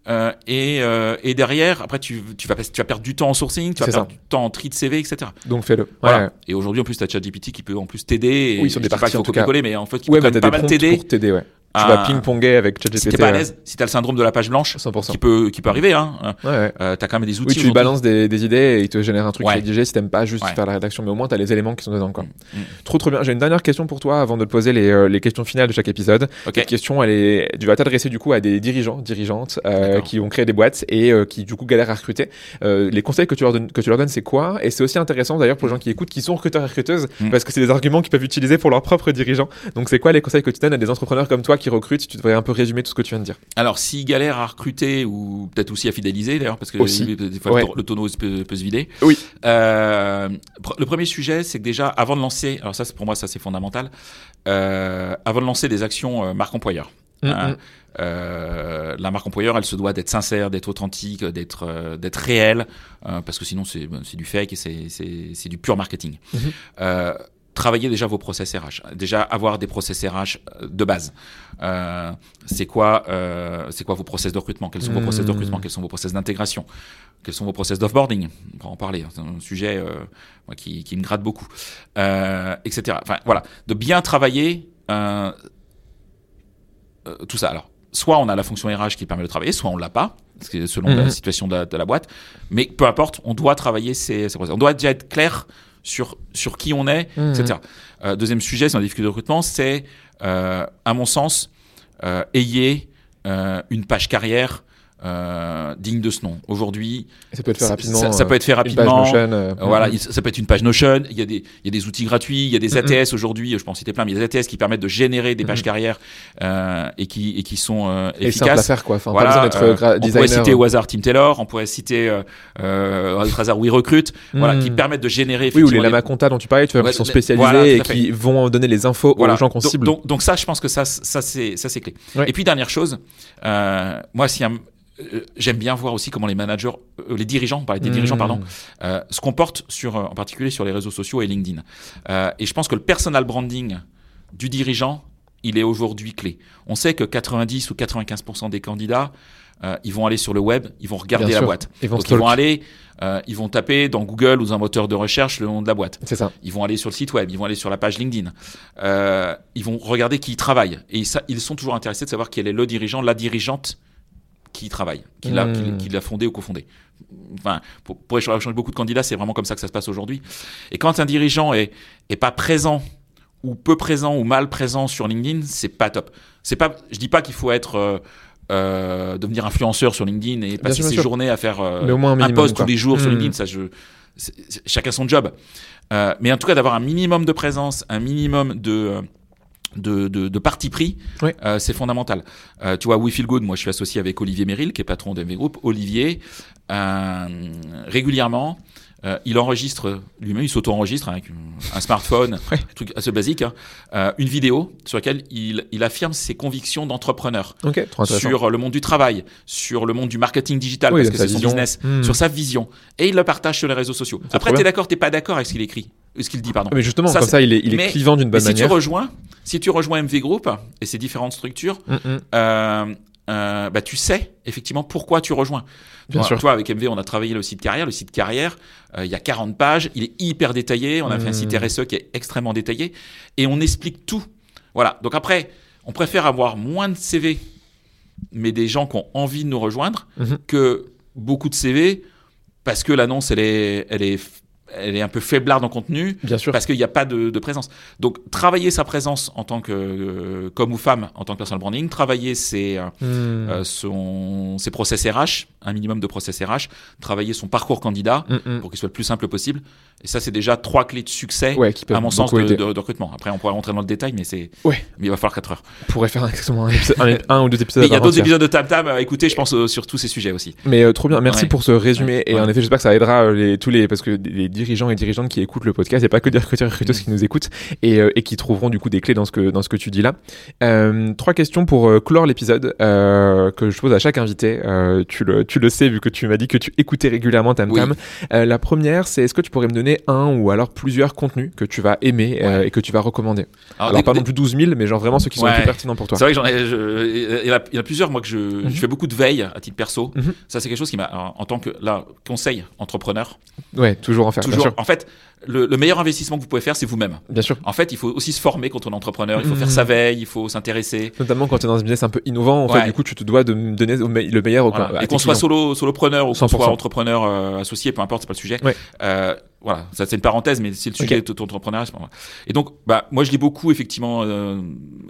euh, et, euh, et derrière, après, tu, tu, vas, passer- tu vas perdre du temps en sourcing, tu vas perdre ça. du temps en tri de CV, etc. Donc fais-le. Voilà. Ouais. Et aujourd'hui, en plus, tu as ChatGPT qui peut en plus t'aider. Oui, sur des parties, en faut tout cas. copier-coller, mais en fait, qui Ouais, peut bah quand t'as même des pas mal t'aider. Tu vas ping-ponger avec Si ChatGPT. t'es pas à ouais. l'aise, si t'as le syndrome de la page blanche, 100%. qui peut, qui peut arriver, hein, Ouais, ouais. euh, t'as quand même des outils. Oui, tu balances des, des idées et il te génère un truc Ouais. rédigé si t'aimes pas juste faire la rédaction, mais au moins t'as les éléments qui sont dedans. Quoi. Mm. Trop trop bien. J'ai une dernière question pour toi avant de te poser les, euh, les questions finales de chaque épisode. Ok. Cette question, elle est, tu vas t'adresser du coup à des dirigeants, dirigeantes euh, qui ont créé des boîtes et euh, qui du coup galèrent à recruter. Euh, les conseils que tu leur donnes, que tu leur donnes, c'est quoi? Et c'est aussi intéressant d'ailleurs pour les gens qui écoutent, qui sont recruteurs et recruteuses, Mm. parce que c'est des arguments qu'ils peuvent utiliser pour leurs propres dirigeants. Donc c'est quoi les conseils que tu donnes à des entrepreneurs comme toi qui recrutent Tu devrais un peu résumer tout ce que tu viens de dire. Alors, s'ils galèrent à recruter ou peut-être aussi à fidéliser d'ailleurs, parce que Aussi. des fois Ouais. le, tonneau peut, peut se vider. Oui. Euh, le premier sujet, c'est que déjà, avant de lancer, alors ça, c'est pour moi, ça c'est fondamental, euh, avant de lancer des actions euh, marque employeur. Hein, euh, la marque employeur, elle se doit d'être sincère, d'être authentique, d'être euh, d'être réelle, euh, parce que sinon c'est du fake et c'est du pur marketing. Mhm. Euh, travailler déjà vos process RH, déjà avoir des process RH de base. Euh, c'est quoi, euh, c'est quoi vos process de recrutement? Quels sont vos process de Mhm. recrutement? Quels sont vos process d'intégration? Quels sont vos process d'offboarding? On pourra en parler. hein, C'est un sujet euh, qui, qui me gratte beaucoup, euh, etc. Enfin voilà, de bien travailler euh, euh, tout ça. Alors, soit on a la fonction RH qui permet de travailler, soit on l'a pas, selon Mhm. la situation de la, de la boîte. Mais peu importe, on doit travailler ces, ces process. On doit déjà être clair sur sur qui on est, Mhm. etc. Euh, deuxième sujet, c'est un difficulté de recrutement, c'est, euh, à mon sens, euh, ayez euh, une page carrière euh, digne de ce nom. Aujourd'hui, Ça peut être fait rapidement. ça, ça peut être fait euh, une page rapidement. Notion, euh, Euh, voilà, il- ça peut être une page Notion. Il y a des, il y a des outils gratuits, il y a des. ATS aujourd'hui. Je peux en citer plein, mais il y a des ATS qui permettent de générer des pages Mhm. carrières euh, et qui et qui sont euh, Et simple à efficaces. faire quoi. Enfin, Voilà, pas besoin d'être gra- on pourrait citer au hasard Tim Taylor, on pourrait citer euh, euh, au hasard We Recruit, voilà, qui permettent de générer Oui, ou les lama compta dont tu parlais, tu vois, Ouais, qui sont spécialisés voilà, et qui vont donner les infos Voilà. aux gens qu'on cible. donc, donc ça, je pense que ça, ça c'est ça c'est clé. Ouais. Et puis dernière chose, euh, moi, si un- j'aime bien voir aussi comment les managers, euh, les dirigeants, des dirigeants, Mhm. pardon, euh, se comportent sur, euh, en particulier sur les réseaux sociaux et LinkedIn. Euh, et je pense que le personal branding du dirigeant, il est aujourd'hui clé. On sait que 90 ou 95% des candidats, euh, ils vont aller sur le web, ils vont regarder Bien la sûr. boîte. Ils vont Donc ils vont aller, euh, ils vont taper dans Google ou dans un moteur de recherche le nom de la boîte. C'est ça. Ils vont aller sur le site web, ils vont aller sur la page LinkedIn, euh, ils vont regarder qui y travaille. Et ça, ils sont toujours intéressés de savoir quel est le dirigeant, la dirigeante qui y travaille, qui l'a Hmm. qui, qui l'a fondé ou cofondé. Enfin, pour, pour échanger beaucoup de candidats, c'est vraiment comme ça que ça se passe aujourd'hui. Et quand un dirigeant est, est pas présent ou peu présent ou mal présent sur LinkedIn, c'est pas top. C'est pas, je dis pas qu'il faut être euh, euh, devenir influenceur sur LinkedIn et passer sûr, ses sûr. journées à faire euh, Mais au moins un un minimum, post quoi. tous les jours sur Hmm. LinkedIn. Ça, je, chacun son job. Mais en tout cas, d'avoir un minimum de présence, un minimum de de, de, de parti pris, euh, c'est fondamental. Euh, tu vois, We Feel Good, moi je suis associé avec Olivier Merrill, qui est patron d'MV Group. Olivier, euh, régulièrement, euh, il enregistre lui-même, il s'auto-enregistre avec un smartphone, un truc assez basique, hein, euh, une vidéo sur laquelle il, il affirme ses convictions d'entrepreneur Ok, trop intéressant. sur le monde du travail, sur le monde du marketing digital, Oui, parce que c'est son business, Hmm. sur sa vision. Et il le partage sur les réseaux sociaux. Après, t'es bien. d'accord, t'es pas d'accord avec ce qu'il écrit, ce qu'il dit, pardon. Mais justement, Ça, comme ça, il est, il est mais- clivant d'une Mais bonne si tu manière. rejoins, si tu rejoins MV Group et ses différentes structures, Mm, mm. euh, euh, bah, tu sais effectivement pourquoi tu rejoins. Bien Toi- sûr. Toi, avec MV, on a travaillé le site carrière. Le site carrière, euh, il y a 40 pages, il est hyper détaillé. On a fait un site Mm. RSE qui est extrêmement détaillé et on explique tout. Voilà. Donc après, on préfère avoir moins de CV, mais des gens qui ont envie de nous rejoindre, Mhm. que beaucoup de CV parce que l'annonce, elle est, elle est, elle est un peu faiblarde en contenu Bien sûr. parce qu'il n'y a pas de, de présence. Donc, travailler sa présence en tant que, euh, comme ou femme, en tant que personal branding, travailler ses, euh, Hmm. euh, son, ses process RH, un minimum de process RH, travailler son parcours candidat Mm, mm. pour qu'il soit le plus simple possible. Et ça, c'est déjà trois clés de succès, Ouais, qui peuvent à mon sens, de, de- de recrutement. Après, on pourrait rentrer dans le détail, mais c'est, Ouais. mais il va falloir 4 heures. On pourrait faire exactement un, épisode- un- un ou deux épisodes. Mais il y a d'autres épisodes de Tam Tam à écouter, je pense, euh, sur tous ces sujets aussi. Mais euh, trop bien, merci Ouais. pour ce résumé. Et en effet, j'espère que ça aidera euh, les, tous les parce que les dirigeants et dirigeantes qui écoutent le podcast, il n'y a pas que des recruteurs et recruteuses Mm. qui nous écoutent et, euh, et qui trouveront du coup des clés dans ce que dans ce que tu dis là. Trois questions pour clore l'épisode que je pose à chaque invité. Tu le tu le sais vu que tu m'as dit que tu écoutais régulièrement Tam Tam. La première, c'est est-ce que tu pourrais me donner un ou alors plusieurs contenus que tu vas aimer euh, et que tu vas recommander. Alors, pas non plus 12 000, mais genre vraiment ceux qui sont les plus pertinents pour toi. C'est vrai que j'en ai, je- il y, en a, il y en a plusieurs, moi, que je, Mhm. je fais beaucoup de veille à titre perso. Mhm. Ça, c'est quelque chose qui m'a, en tant que, là, conseil entrepreneur, Ouais, toujours en faire. toujours, Bien sûr. en fait, le, le meilleur investissement que vous pouvez faire, c'est vous-même. Bien sûr. En fait, il faut aussi se former quand on est entrepreneur, il faut Mhm. faire sa veille, il faut s'intéresser. Notamment quand tu es dans un business un peu innovant, en fait, du coup, tu te dois de me donner au le meilleur au Voilà. à Et qu'on soit solo, solopreneur ou qu'on 100%. soit entrepreneur euh, associé, peu importe, c'est pas le sujet. Ouais. Euh, voilà, ça c'est une parenthèse, mais c'est le sujet de ton entrepreneuriat. Et donc, bah, moi je lis beaucoup effectivement euh,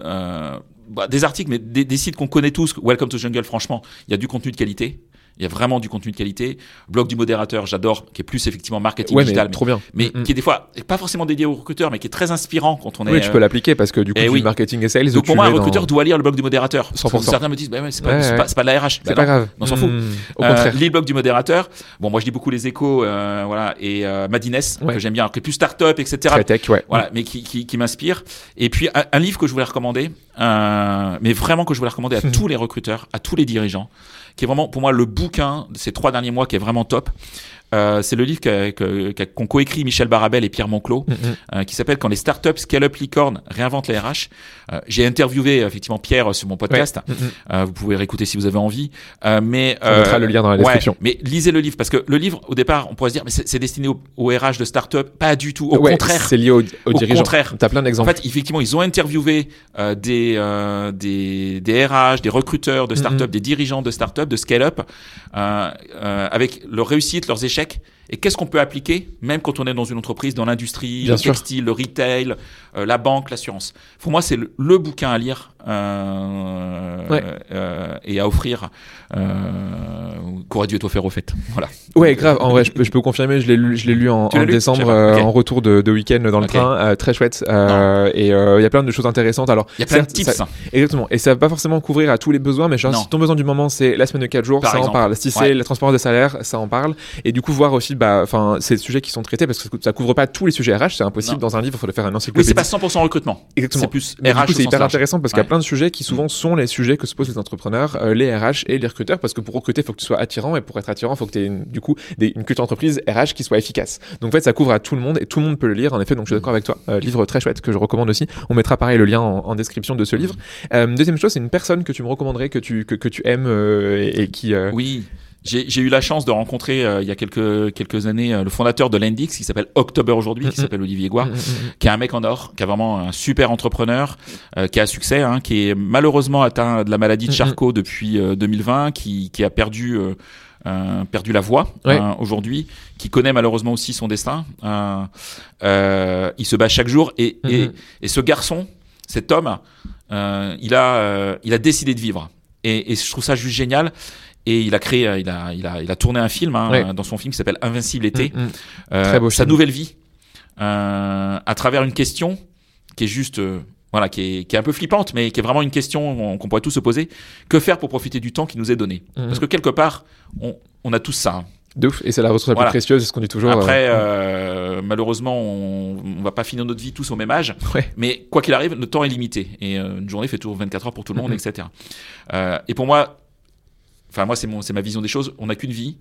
euh, bah, des articles, mais des, des sites qu'on connaît tous. Welcome to Jungle, franchement, il y a du contenu de qualité. Il y a vraiment du contenu de qualité. Blog du modérateur, j'adore, qui est plus effectivement marketing Ouais, digital, mais, trop bien. mais Mm, mm. qui est des fois pas forcément dédié aux recruteurs, mais qui est très inspirant quand on est. Oui, tu euh, peux l'appliquer parce que du coup, eh du oui. marketing et sales. donc tu pour moi, un l'es dans- recruteur doit lire le blog du modérateur. Parce que 100%. Certains me disent, bah ouais, c'est pas, Ouais, c'est pas, c'est pas de la RH. C'est Bah pas non. grave. on s'en fout. Mm, Au Euh, contraire. lis le blog du modérateur. Bon, moi je lis beaucoup les échos, euh, voilà, et euh, Madines que j'aime bien, qui est plus start-up, etc. Très tech, ouais. Voilà, mais qui, qui, qui m'inspire. Et puis un, un livre que je voulais recommander, euh, mais vraiment que je voulais recommander à tous les recruteurs, à tous les dirigeants, qui est vraiment pour moi le bouquin de ces trois derniers mois qui est vraiment top. Euh, c'est le livre qu'ont coécrit Michel Barabel et Pierre Monclos, Mm, mm. euh, qui s'appelle Quand les startups scale up licorne réinventent les RH. Euh, J'ai interviewé effectivement Pierre euh, sur mon podcast. Mm, mm. Euh, vous pouvez réécouter si vous avez envie. Euh, mais On mettra le lien dans la ouais, description. mais lisez le livre parce que le livre, au départ, on pourrait se dire, mais c'est destiné au, au RH de start-up. Pas du tout. Au Ouais, contraire. C'est lié aux, aux Au dirigeants. contraire. T'as plein En d'exemples. fait, effectivement, ils ont interviewé euh, des, euh, des des RH, des recruteurs de start-up, Mhm. des dirigeants de start-up, de scale-up, euh, euh, avec leurs réussites, leurs échecs. Et qu'est-ce qu'on peut appliquer, même quand on est dans une entreprise, dans l'industrie, le sûr. textile, le retail, euh, la banque, l'assurance? Pour moi, c'est le, le bouquin à lire. Euh, Ouais. euh, et à offrir euh, qu'aurait dû être offert au fait. Voilà. Ouais, grave. En vrai, je peux, je peux confirmer. Je l'ai lu, je l'ai lu en, lu? décembre, euh, en retour de, de week-end dans le train. très chouette. Et il y a plein de choses intéressantes. Alors, Il y a plein de tips. ça- exactement. Et ça va pas forcément couvrir à tous les besoins, mais genre, si ton besoin du moment c'est la semaine de 4 jours, Par ça en parle. Si c'est Ouais. la transparence des salaires, ça en parle. Et du coup, voir aussi, bah, enfin, ces sujets qui sont traités parce que ça couvre pas tous les sujets RH. C'est impossible Non. dans un livre. Il faut le faire un Oui, encyclopédie. c'est pas 100% recrutement. Exactement. C'est plus Mais RH c'est hyper intéressant parce Ouais. Plein de sujets qui souvent sont les sujets que se posent les entrepreneurs, euh, les RH et les recruteurs. Parce que pour recruter, il faut que tu sois attirant et pour être attirant, il faut que tu aies une, du coup des- une culture d'entreprise RH qui soit efficace. Donc en fait, ça couvre à tout le monde et tout le monde peut le lire. En effet, donc je suis d'accord avec toi. Euh, livre très chouette que je recommande aussi. On mettra pareil le lien en, en description de ce livre. Euh, deuxième chose, c'est une personne que tu me recommanderais, que tu, que, que tu aimes euh, et, et qui. Oui. J'ai eu la chance de rencontrer euh, il y a quelques quelques années euh, le fondateur de Lendix qui s'appelle October aujourd'hui, qui s'appelle Olivier Gouard, qui est un mec en or, qui a vraiment un super entrepreneur, euh, qui a succès, hein, qui est malheureusement atteint de la maladie de. Charcot depuis euh, 2020, qui, qui a perdu euh, euh, perdu la voix Ouais. hein, aujourd'hui, qui connaît malheureusement aussi son destin. Euh, euh, il se bat chaque jour et, et, et ce garçon, cet homme, euh, il a euh, il a décidé de vivre et, et je trouve ça juste génial. Et il a créé, euh, il a, il a, il a tourné un film hein, Ouais. dans son film qui s'appelle Invincible été. Mm, mm. Euh, Très beau sa film. nouvelle vie euh, à travers une question qui est juste euh, voilà qui est, qui est un peu flippante mais qui est vraiment une question qu'on pourrait tous se poser que faire pour profiter du temps qui nous est donné? Mhm. parce que quelque part on, on a tous ça hein. De ouf. Et c'est la ressource la Voilà. plus précieuse, c'est ce qu'on dit toujours. euh, après euh, malheureusement on, on va pas finir notre vie tous au même âge Ouais. mais quoi qu'il arrive le temps est limité et euh, une journée fait toujours 24 heures pour tout le monde Mhm. etc Euh, et pour moi enfin moi c'est mon c'est ma vision des choses on n'a qu'une vie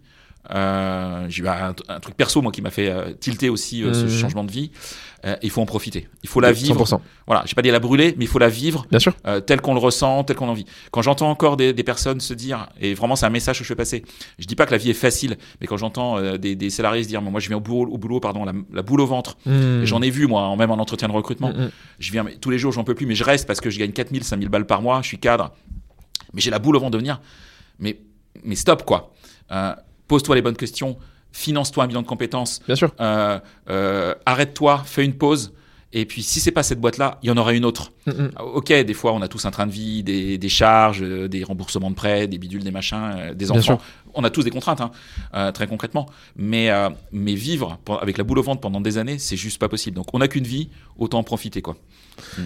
euh, j'ai eu un, un truc perso moi qui m'a fait euh, tilter aussi euh, ce Mhm. changement de vie Euh, il faut en profiter il faut la vivre 100%. voilà j'ai pas dit la brûler mais il faut la vivre Bien sûr. euh, tel qu'on le ressent tel qu'on en vit quand j'entends encore des, des personnes se dire et vraiment c'est un message que je fais passer je dis pas que la vie est facile mais quand j'entends des, des salariés se dire moi je viens au boulot, au boulot pardon la, la boule au ventre Mm. et j'en ai vu moi même en entretien de recrutement Mm, mm. je viens mais tous les jours j'en peux plus mais je reste parce que je gagne 4000 5000 balles par mois je suis cadre mais j'ai la boule au ventre de venir mais mais stop quoi. Euh, pose-toi les bonnes questions finance-toi un bilan de compétences Bien sûr. euh, euh, arrête-toi fais une pause. Et puis si c'est pas cette boîte là il y en aura une autre. Mm, mm. Ah, ok des fois on a tous un train de vie des, des charges euh, des remboursements de prêts des bidules des machins euh, des enfants. on a tous des contraintes hein, euh, très concrètement. Mais mais vivre avec la boule au ventre pendant des années c'est juste pas possible. Donc on n'a qu'une vie autant en profiter quoi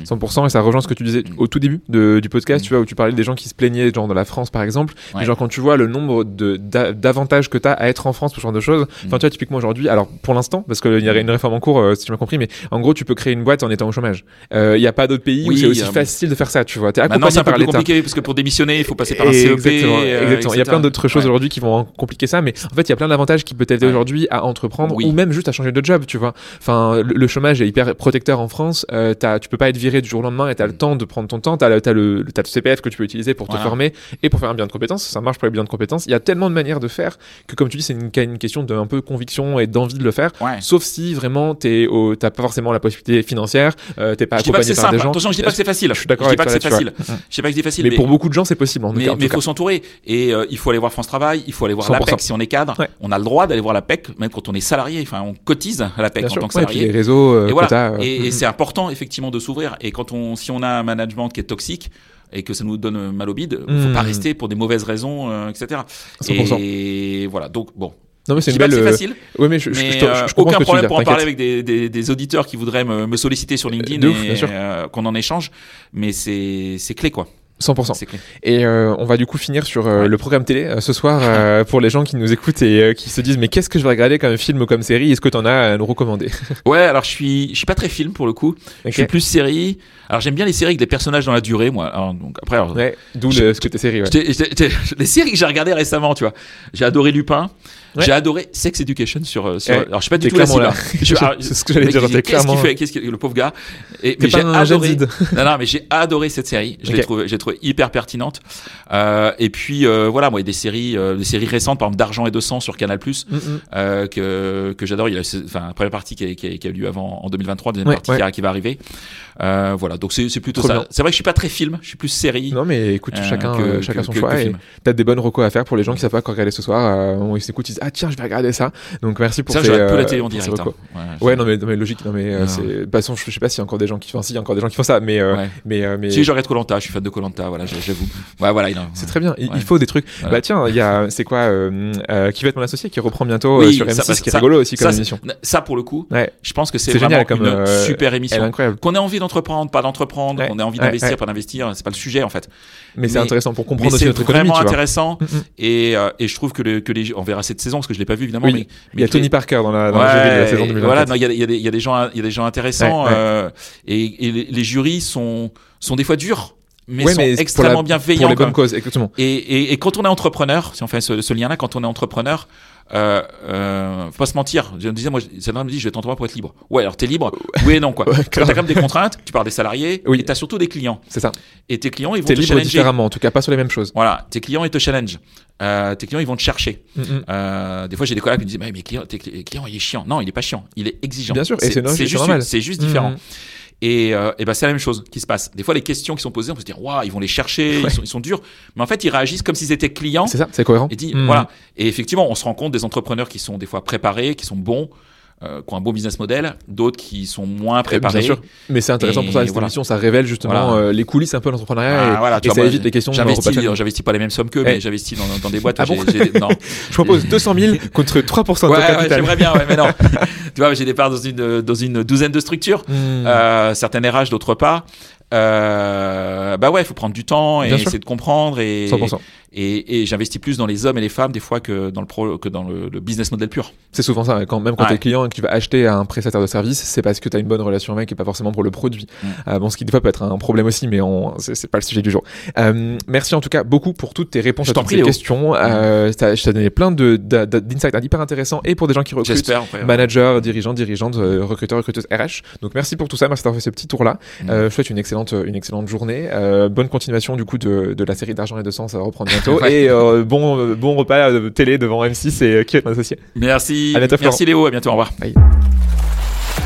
100% et ça rejoint ce que tu disais Mm. au tout début de- du podcast, Mm. tu vois, où tu parlais des gens qui se plaignaient, genre dans la France par exemple. Mais genre quand tu vois le nombre de- d'a- d'avantages que tu as à être en France, ce genre de choses. Enfin, Mm. tu vois, typiquement aujourd'hui, alors pour l'instant, parce qu'il y a une réforme en cours, euh, si tu m'as compris, mais en gros, tu peux créer une boîte en étant au chômage. Il n'y a pas d'autres pays où c'est aussi euh, facile de faire ça, tu vois. T'es accompagné c'est un peu par plus compliqué parce que pour démissionner il faut passer par un CEP exactement, euh, exactement. Il y a plein d'autres choses Ouais. aujourd'hui qui vont compliquer ça, mais en fait, il y a plein d'avantages qui peuvent t'aider aujourd'hui à entreprendre Oui. ou même juste à changer de job, tu vois. Enfin, le, le chômage est hyper protecteur en France. Euh, t'as- tu peux pas être viré du jour au lendemain et tu as le Mm. temps de prendre ton temps. Tu as, le, t'as le, le- t'as le CPF que tu peux utiliser pour te former et pour faire un bilan de compétences. Ça marche pour les bilans de compétences. Il y a tellement de manières de faire que, comme tu dis, c'est une, une question d'un peu conviction et d'envie de le faire. Ouais. Sauf si vraiment t'es au- t'as pas forcément la possibilité financière, euh, t'es pas je pas que accompagné c'est par des simple gens. attention je dis pas que c'est facile Je suis d'accord avec pas que toi c'est là-dessus, facile ouais. je dis pas que c'est facile Mais, pour beaucoup de gens, c'est possible. En mais cas. faut s'entourer et euh, il faut aller voir France Travail, il faut aller voir 100%. l'APEC si on est cadre. Ouais. On a le droit d'aller voir l'APEC même quand on est salarié. Enfin, on cotise à l'APEC Bien en sûr. tant que Ouais, et puis salarié. les réseaux, euh, et voilà. euh, et, et mm, c'est important effectivement de s'ouvrir. Et quand on, si on a un management qui est toxique et que ça nous donne mal au bide, il faut Mm. pas rester pour des mauvaises raisons, euh, etc. 100%. Et voilà. Donc bon, Non, mais c'est une belle. euh, facile, Ouais, mais je, mais je, je- euh, je aucun problème dire, pour en parler avec des, des, des auditeurs qui voudraient me, me solliciter sur LinkedIn et euh, qu'on en échange. Mais c'est c'est clé quoi. 100%. C'est clé. Et euh, on va du coup finir sur euh, Ouais. le programme télé euh, ce soir pour les gens qui nous écoutent et qui se disent mais qu'est-ce que je vais regarder comme film ou comme série? Est-ce que t'en as à nous recommander? Ouais, alors je suis je suis pas très film pour le coup. Je suis plus série. Alors j'aime bien les séries avec des personnages dans la durée, moi. Alors, donc après, alors, Ouais, d'où ce que t'es série. Ouais. j'étais- j'étais- j'étais- les séries que j'ai regardées récemment, tu vois. J'ai adoré Lupin. Ouais. J'ai adoré Sex Education sur. euh, sur alors je sais pas du tout la là. C'est ce que j'allais dire, Qu'est-ce qu'il clairement- fait Qu'est-ce qu'il le pauvre gars? Et mais j'ai adoré. Non, non, mais j'ai adoré cette série. Je l'ai trouvé, j'ai trouvé hyper pertinente. Euh, et puis euh, voilà, moi, il y a des séries, euh, des séries récentes, par exemple d'argent et de sang sur Canal+. Mm, mm. euh, que, que j'adore. Il y a enfin, la première partie qui a, qui a, qui a eu lieu avant en 2023, deuxième Ouais, partie ouais. Qui, va arriver. Euh, voilà, donc c'est plutôt Trop ça. C'est vrai que je suis pas très film, je suis plus série. Non mais écoute, chacun, chacun son choix t'as des bonnes recos à faire pour les gens qui savent pas quoi regarder ce soir. Ils disent ah tiens, je vais regarder ça. Donc merci pour Ça, je regarde peu la euh, télé en direct. hein. Ouais, non mais, non, mais logique, non mais euh, c'est de toute façon, je, je sais pas s'il y a encore des gens qui font, si, il y a encore des gens qui font ça, mais euh, Ouais. mais euh, mais Si je regarde Colanta, je suis fan de Colanta, voilà, j'avoue. Ouais, voilà, c'est très bien. Il, Ouais. il faut des trucs. Voilà. Bah tiens, il y a, c'est quoi, euh, qui va être mon associé qui reprend bientôt Oui, sur ça, M6, parce qui est ça- rigolo aussi comme ça, c'est- émission. Ça, pour le coup, Ouais, je pense que c'est C'est vraiment génial comme, une super émission. Qu'on ait envie d'entreprendre, pas d'entreprendre, Ouais, qu'on ait envie ouais, d'investir, ouais. pas d'investir, c'est pas le sujet en fait. Mais c'est intéressant pour comprendre aussi c'est notre économie, vraiment tu vois. intéressant Mm, mm. et, et je trouve que les, on verra cette saison parce que je l'ai pas vu évidemment. Oui, mais, Il y a Tony Parker dans la, dans la jury de la saison Ouais, 2024. Voilà, il y a, y a des- il y a des gens, il y a des gens intéressants Ouais, ouais. euh, et, et les, les jurys sont sont des fois durs, mais Ouais, sont mais extrêmement la- bienveillants. pour les bonnes causes, exactement. Et, et, et quand on est entrepreneur, si on fait ce, ce lien-là, quand on est entrepreneur, euh, euh, faut pas se mentir. Je me disais, moi, Sandra me dit, je vais entrepreneur pour être libre. Ouais, alors t'es libre. Oui et non, quoi. Ouais, t'as quand même des contraintes, tu parles des salariés, Oui. et t'as surtout des clients. C'est ça. Et tes clients, ils vont T'es te libre challenger. différemment, en tout cas pas sur les mêmes choses. Voilà, tes clients, ils te challenge. Euh, tes clients, ils vont te chercher. Mm, mm. Euh, des fois, j'ai des collègues qui me disent, mais mes clients, tes cli- clients, il est chiant. Non, il est pas chiant. Il est exigeant. Bien sûr, et c'est juste, c'est juste différent. Mhm. Et, euh, et ben c'est la même chose qui se passe. Des fois, les questions qui sont posées, on peut se dire, waouh, ils vont les chercher, Ouais. ils, sont, ils sont durs. Mais en fait, ils réagissent comme s'ils étaient clients. C'est ça, c'est cohérent. Et dit, Mm. voilà. Et effectivement, on se rend compte des entrepreneurs qui sont des fois préparés, qui sont bons, euh, qui ont un bon business model, d'autres qui sont moins Eh, préparés. Bien sûr. Mais c'est intéressant pour ça, Et cette voilà. émission, ça révèle justement Voilà. euh, les coulisses un peu de l'entrepreneuriat Ah, et, voilà, tu et vois, ça évite les questions. de J'investis, de pas les mêmes sommes Eh. mais j'investis dans, dans des boîtes. Ah bon non. Je propose 200 000 contre 3% de Ouais, ouais, capital. j'aimerais bien, ouais, mais non. tu vois, j'ai des parts dans une, dans une douzaine de structures. Mm. Euh, certaines RH, d'autres pas. Euh, bah ouais, il faut prendre du temps et essayer de comprendre et 100%. Et, et j'investis plus dans les hommes et les femmes des fois que dans le pro, que dans le, le business model pur. C'est souvent ça. Quand, même quand Ouais. t'es client et que tu vas acheter à un prestataire de service, c'est parce que t'as une bonne relation avec et pas forcément pour le produit. Mm. Euh, bon, ce qui des fois peut être un problème aussi, mais c'est, pas le sujet du jour. Euh, merci en tout cas beaucoup pour toutes tes réponses Je à toutes prie, ces questions. Euh, t'as- je t'ai donné plein d'insights hyper intéressants et pour des gens qui recrutent. J'espère. après. Managers, dirigeants, dirigeantes, euh, recruteurs, recruteuses RH. Donc merci pour tout ça, merci d'avoir fait ce petit tour-là. Mm. Euh, je souhaite une excellente, une excellente journée. Euh, bonne continuation du coup de, de la série d'argent et de ça va reprendre bientôt. Ouais. Et euh, bon, euh, bon repas de télé devant M6 et euh, qui est mon associé. Merci. À bientôt, Florent. Merci Léo. À bientôt. Au revoir.